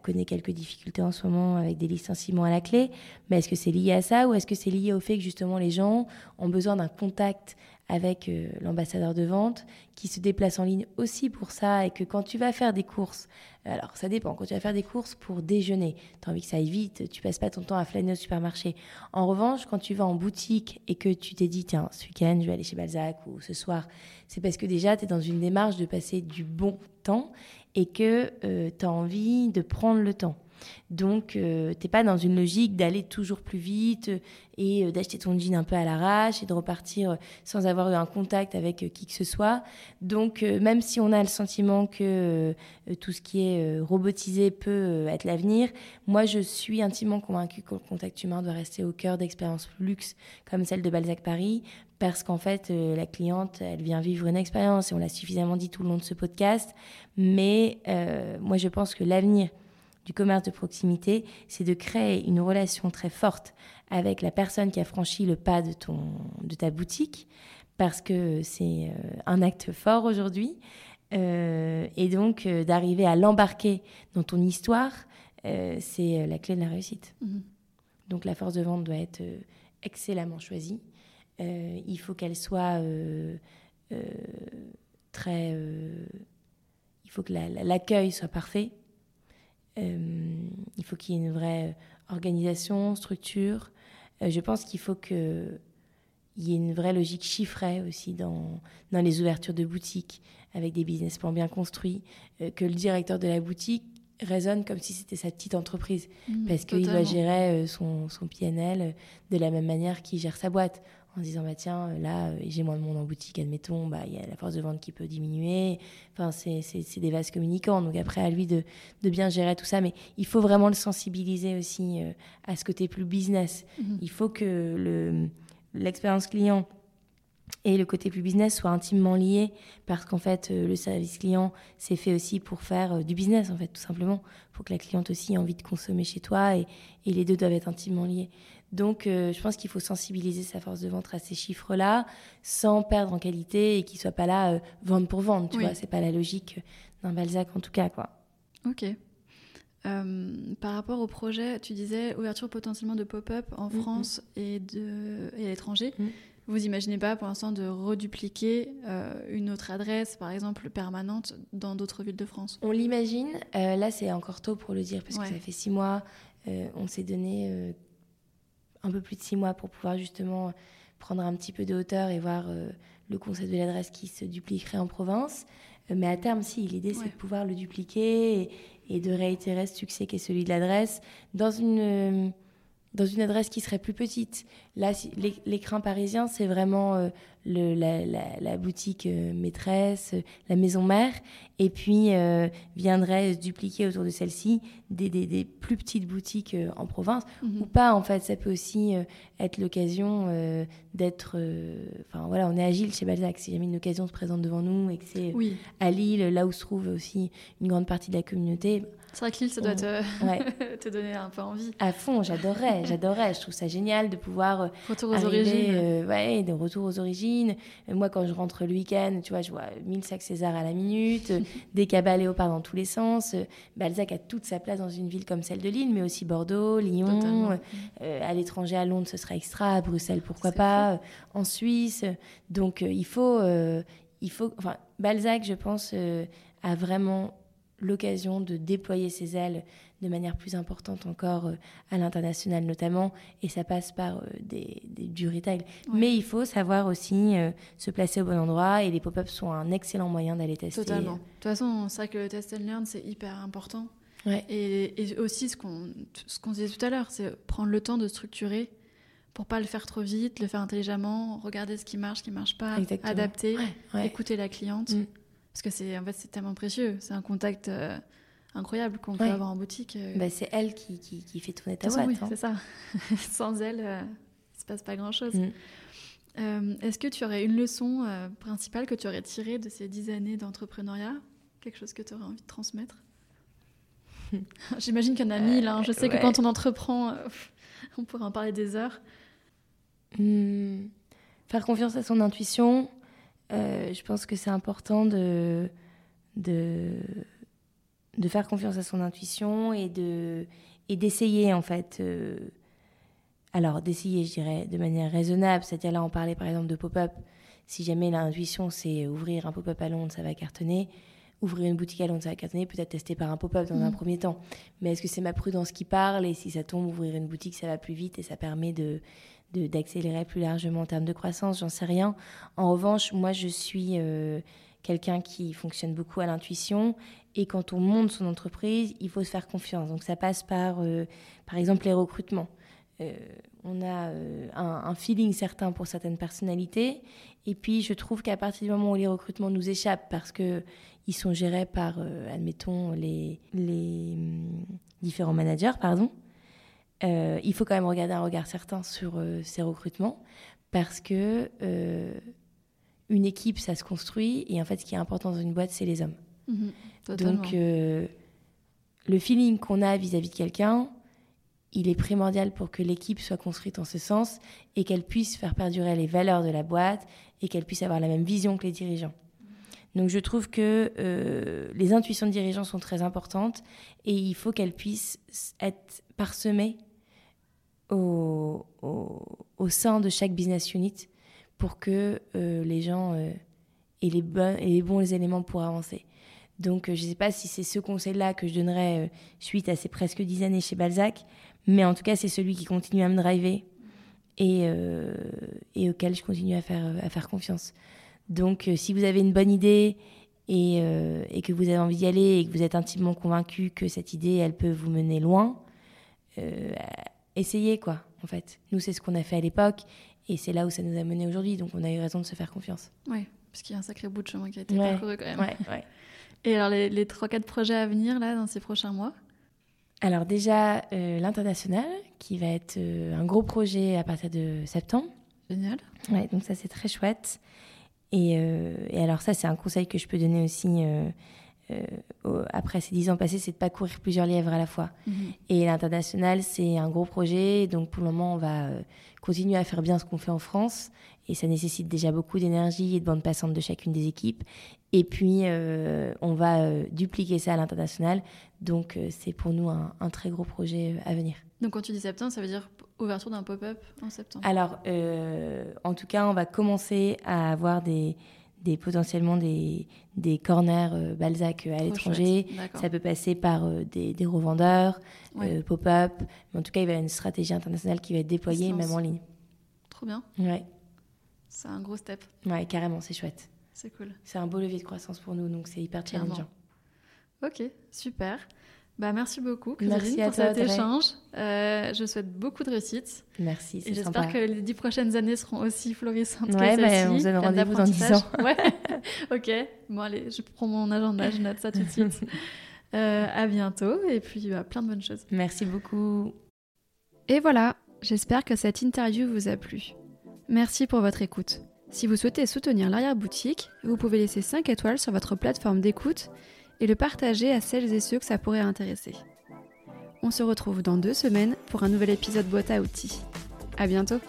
connaît quelques difficultés en ce moment avec des licenciements à la clé. Mais est-ce que c'est lié à ça ou est-ce que c'est lié au fait que justement les gens ont besoin d'un contact avec euh, l'ambassadeur de vente qui se déplace en ligne aussi pour ça et que quand tu vas faire des courses, alors ça dépend, quand tu vas faire des courses pour déjeuner, tu as envie que ça aille vite, tu passes pas ton temps à flâner au supermarché. En revanche, quand tu vas en boutique et que tu t'es dit, tiens, ce week-end, je vais aller chez Balzac ou ce soir, c'est parce que déjà, tu es dans une démarche de passer du bon temps et que euh, tu as envie de prendre le temps. Donc, euh, t'es pas dans une logique d'aller toujours plus vite et euh, d'acheter ton jean un peu à l'arrache et de repartir sans avoir eu un contact avec qui que ce soit. Donc, même si on a le sentiment que tout ce qui est robotisé peut être l'avenir, moi, je suis intimement convaincue que le contact humain doit rester au cœur d'expériences luxe comme celle de Balzac Paris parce qu'en fait, euh, la cliente, elle vient vivre une expérience et on l'a suffisamment dit tout le long de ce podcast. Mais euh, moi, je pense que l'avenir du commerce de proximité, c'est de créer une relation très forte avec la personne qui a franchi le pas de, ton, de ta boutique, parce que c'est euh, un acte fort aujourd'hui. et donc, d'arriver à l'embarquer dans ton histoire, c'est la clé de la réussite. Mmh. Donc, la force de vente doit être excellemment choisie. Euh, il faut qu'elle soit euh, euh, très. il faut que l'accueil soit parfait. il faut qu'il y ait une vraie organisation, structure. je pense qu'il faut qu'il y ait une vraie logique chiffrée aussi dans, dans les ouvertures de boutiques, avec des business plans bien construits, que le directeur de la boutique résonne comme si c'était sa petite entreprise, mmh, parce qu'il doit gérer son, son PNL de la même manière qu'il gère sa boîte en disant bah tiens là euh, j'ai moins de monde en boutique admettons bah il y a la force de vente qui peut diminuer. Enfin c'est des vases communicants. Donc après à lui de, de bien gérer tout ça. Mais il faut vraiment le sensibiliser aussi euh, à ce côté plus business. Mhm. il faut que le l'expérience client et le côté plus business soient intimement liés. Parce qu'en fait euh, le service client c'est fait aussi pour faire du business en fait tout simplement. Pour que la cliente aussi ait envie de consommer chez toi et, et les deux doivent être intimement liés donc, euh, je pense qu'il faut sensibiliser sa force de vente à ces chiffres-là, sans perdre en qualité et qu'ils soient pas là euh, vendre pour vendre. Tu vois, c'est pas la logique d'un Balzac en tout cas, quoi.
Ok. Euh, par rapport au projet, tu disais ouverture potentiellement de pop-up en. France et, de, et à l'étranger. Mm. Vous imaginez pas pour l'instant de redupliquer une autre adresse, par exemple permanente, dans d'autres villes de France?
On l'imagine. là, c'est encore tôt pour le dire parce que ça fait six mois. on s'est donné un peu plus de six mois pour pouvoir justement prendre un petit peu de hauteur et voir euh, le concept de l'adresse qui se dupliquerait en province. Euh, mais à terme, si, l'idée, c'est de pouvoir le dupliquer et, de réitérer ce succès qui est celui de l'adresse dans une, dans une adresse qui serait plus petite. Là, l'écran parisien, c'est vraiment euh, le, la, boutique euh, maîtresse, la maison mère, et puis euh, viendrait se dupliquer autour de celle-ci des, des, plus petites boutiques en province, mhm. ou pas en fait. Ça peut aussi être l'occasion d'être. Enfin voilà, on est agile chez Balzac. Si jamais une occasion se présente devant nous et que c'est à Lille, là où se trouve aussi une grande partie de la communauté,
c'est vrai que l'île, ça doit te... te, donner un peu envie.
À fond, j'adorais, j'adorais. Je trouve ça génial de pouvoir. Euh,
retour aux origines.
Euh, ouais, de retour aux origines. Euh, moi, quand je rentre le week-end, tu vois, je vois 1000 sacs César à la minute, des cabas léopards dans tous les sens. Balzac a toute sa place dans une ville comme celle de Lille, mais aussi Bordeaux, Lyon. à l'étranger, à Londres, ce sera extra. À Bruxelles, pourquoi pas. en Suisse. Donc, il faut. il faut enfin, Balzac, je pense, a vraiment l'occasion de déployer ses ailes de manière plus importante encore euh, à l'international notamment, et ça passe par euh, des, du retail. Mais il faut savoir aussi euh, se placer au bon endroit, et les pop-ups sont un excellent moyen d'aller tester.
Totalement. De toute façon, c'est vrai que le test and learn, c'est hyper important. Ouais. Et, aussi, ce qu'on qu'on disait tout à l'heure, c'est prendre le temps de structurer pour pas le faire trop vite, le faire intelligemment, regarder ce qui marche, ce qui marche pas, adapter, écouter la cliente. Mm. Parce que c'est en fait, c'est tellement précieux. C'est un contact euh, incroyable qu'on peut avoir en boutique. Euh.
Bah, c'est elle qui, qui, qui, fait tourner ta boîte.
Oui, hein. c'est ça. Sans elle, euh, il ne se passe pas grand-chose. Mm. Est-ce que tu aurais une leçon principale que tu aurais tirée de ces dix années d'entrepreneuriat? Quelque chose que tu aurais envie de transmettre? J'imagine qu'il y en a mille. Hein. Je sais que quand on entreprend, on pourrait en parler des heures.
Hmm. Faire confiance à son intuition, euh, je pense que c'est important de, de, de, faire confiance à son intuition et de et d'essayer en fait. Euh, alors d'essayer, je dirais, de manière raisonnable. C'est-à-dire là, on parlait par exemple de pop-up. Si jamais l'intuition c'est ouvrir un pop-up à Londres, ça va cartonner. Ouvrir une boutique à Londres, ça va cartonner. Peut-être tester par un pop-up dans un mm. premier temps. Mais est-ce que c'est ma prudence qui parle? Et si ça tombe, ouvrir une boutique, ça va plus vite et ça permet de d'accélérer plus largement en termes de croissance, j'en sais rien. En revanche, moi, je suis euh, quelqu'un qui fonctionne beaucoup à l'intuition. Et quand on monte son entreprise, il faut se faire confiance. Donc ça passe par, euh, par exemple, les recrutements. Euh, on a un, feeling certain pour certaines personnalités. Et puis, je trouve qu'à partir du moment où les recrutements nous échappent, parce que ils sont gérés par, admettons, les, les hum, différents managers, pardon, euh, il faut quand même regarder un regard certain sur euh, ces recrutements parce que euh, une équipe, ça se construit et en fait, ce qui est important dans une boîte, c'est les hommes. Mhm, Donc, le feeling qu'on a vis-à-vis de quelqu'un, il est primordial pour que l'équipe soit construite en ce sens et qu'elle puisse faire perdurer les valeurs de la boîte et qu'elle puisse avoir la même vision que les dirigeants. Donc je trouve que les intuitions de dirigeants sont très importantes et il faut qu'elles puissent être parsemées au, au, sein de chaque business unit pour que euh, les gens euh, aient, les les bons éléments pour avancer. Donc, euh, je ne sais pas si c'est ce conseil-là que je donnerais suite à ces presque dix années chez Balzac, mais en tout cas, c'est celui qui continue à me driver et, auquel je continue à faire, confiance. Donc, si vous avez une bonne idée et, que vous avez envie d'y aller et que vous êtes intimement convaincu que cette idée, elle peut vous mener loin, essayer, quoi, en fait. Nous, c'est ce qu'on a fait à l'époque, et c'est là où ça nous a mené aujourd'hui, donc on a eu raison de se faire confiance.
Oui, parce qu'il y a un sacré bout de chemin qui a été parcouru quand même. Ouais, ouais. Et alors, les, les 3-4 projets à venir, là, dans ces prochains mois?
Alors déjà, euh, l'international, qui va être euh, un gros projet à partir de septembre.
Génial.
Ouais, donc ça, c'est très chouette. Et, euh, et, alors ça, c'est un conseil que je peux donner aussi euh, après ces dix ans passés, c'est de pas courir plusieurs lièvres à la fois. Mhm. Et l'international, c'est un gros projet. Donc pour le moment, on va euh, continuer à faire bien ce qu'on fait en France. Et ça nécessite déjà beaucoup d'énergie et de bande passante de chacune des équipes. Et puis, euh, on va dupliquer ça à l'international. Donc c'est pour nous un, un, très gros projet à venir.
Donc quand tu dis septembre, ça veut dire ouverture d'un pop-up en septembre?
Alors, en tout cas, on va commencer à avoir des des, potentiellement des, des corners euh, Balzac euh, à l'étranger. Ça peut passer par euh, des, des, revendeurs, pop-up. En tout cas, il va y avoir une stratégie internationale qui va être déployée, même en ligne.
Trop bien.
Ouais.
C'est un gros step.
Ouais, carrément, c'est chouette.
C'est cool.
C'est un beau levier de croissance pour nous, donc c'est hyper challengeant.
Ok, super. Bah, merci beaucoup,
Merci à
pour
toi,
cet
Audrey.
échange. Euh, je souhaite beaucoup de réussite.
Merci,
Et j'espère que les dix prochaines années seront aussi florissantes
Ouais,
que
bah,
celle-ci.
on se donne rendez-vous dans dix
d'apprentissage. Ouais, ok. Bon, allez, je prends mon agenda, je note ça tout de suite. Euh, à bientôt et puis bah, plein de bonnes choses.
Merci beaucoup.
Et voilà, j'espère que cette interview vous a plu. Merci pour votre écoute. Si vous souhaitez soutenir l'arrière-boutique, vous pouvez laisser 5 étoiles sur votre plateforme d'écoute et le partager à celles et ceux que ça pourrait intéresser. On se retrouve dans deux semaines pour un nouvel épisode boîte à outils. À bientôt!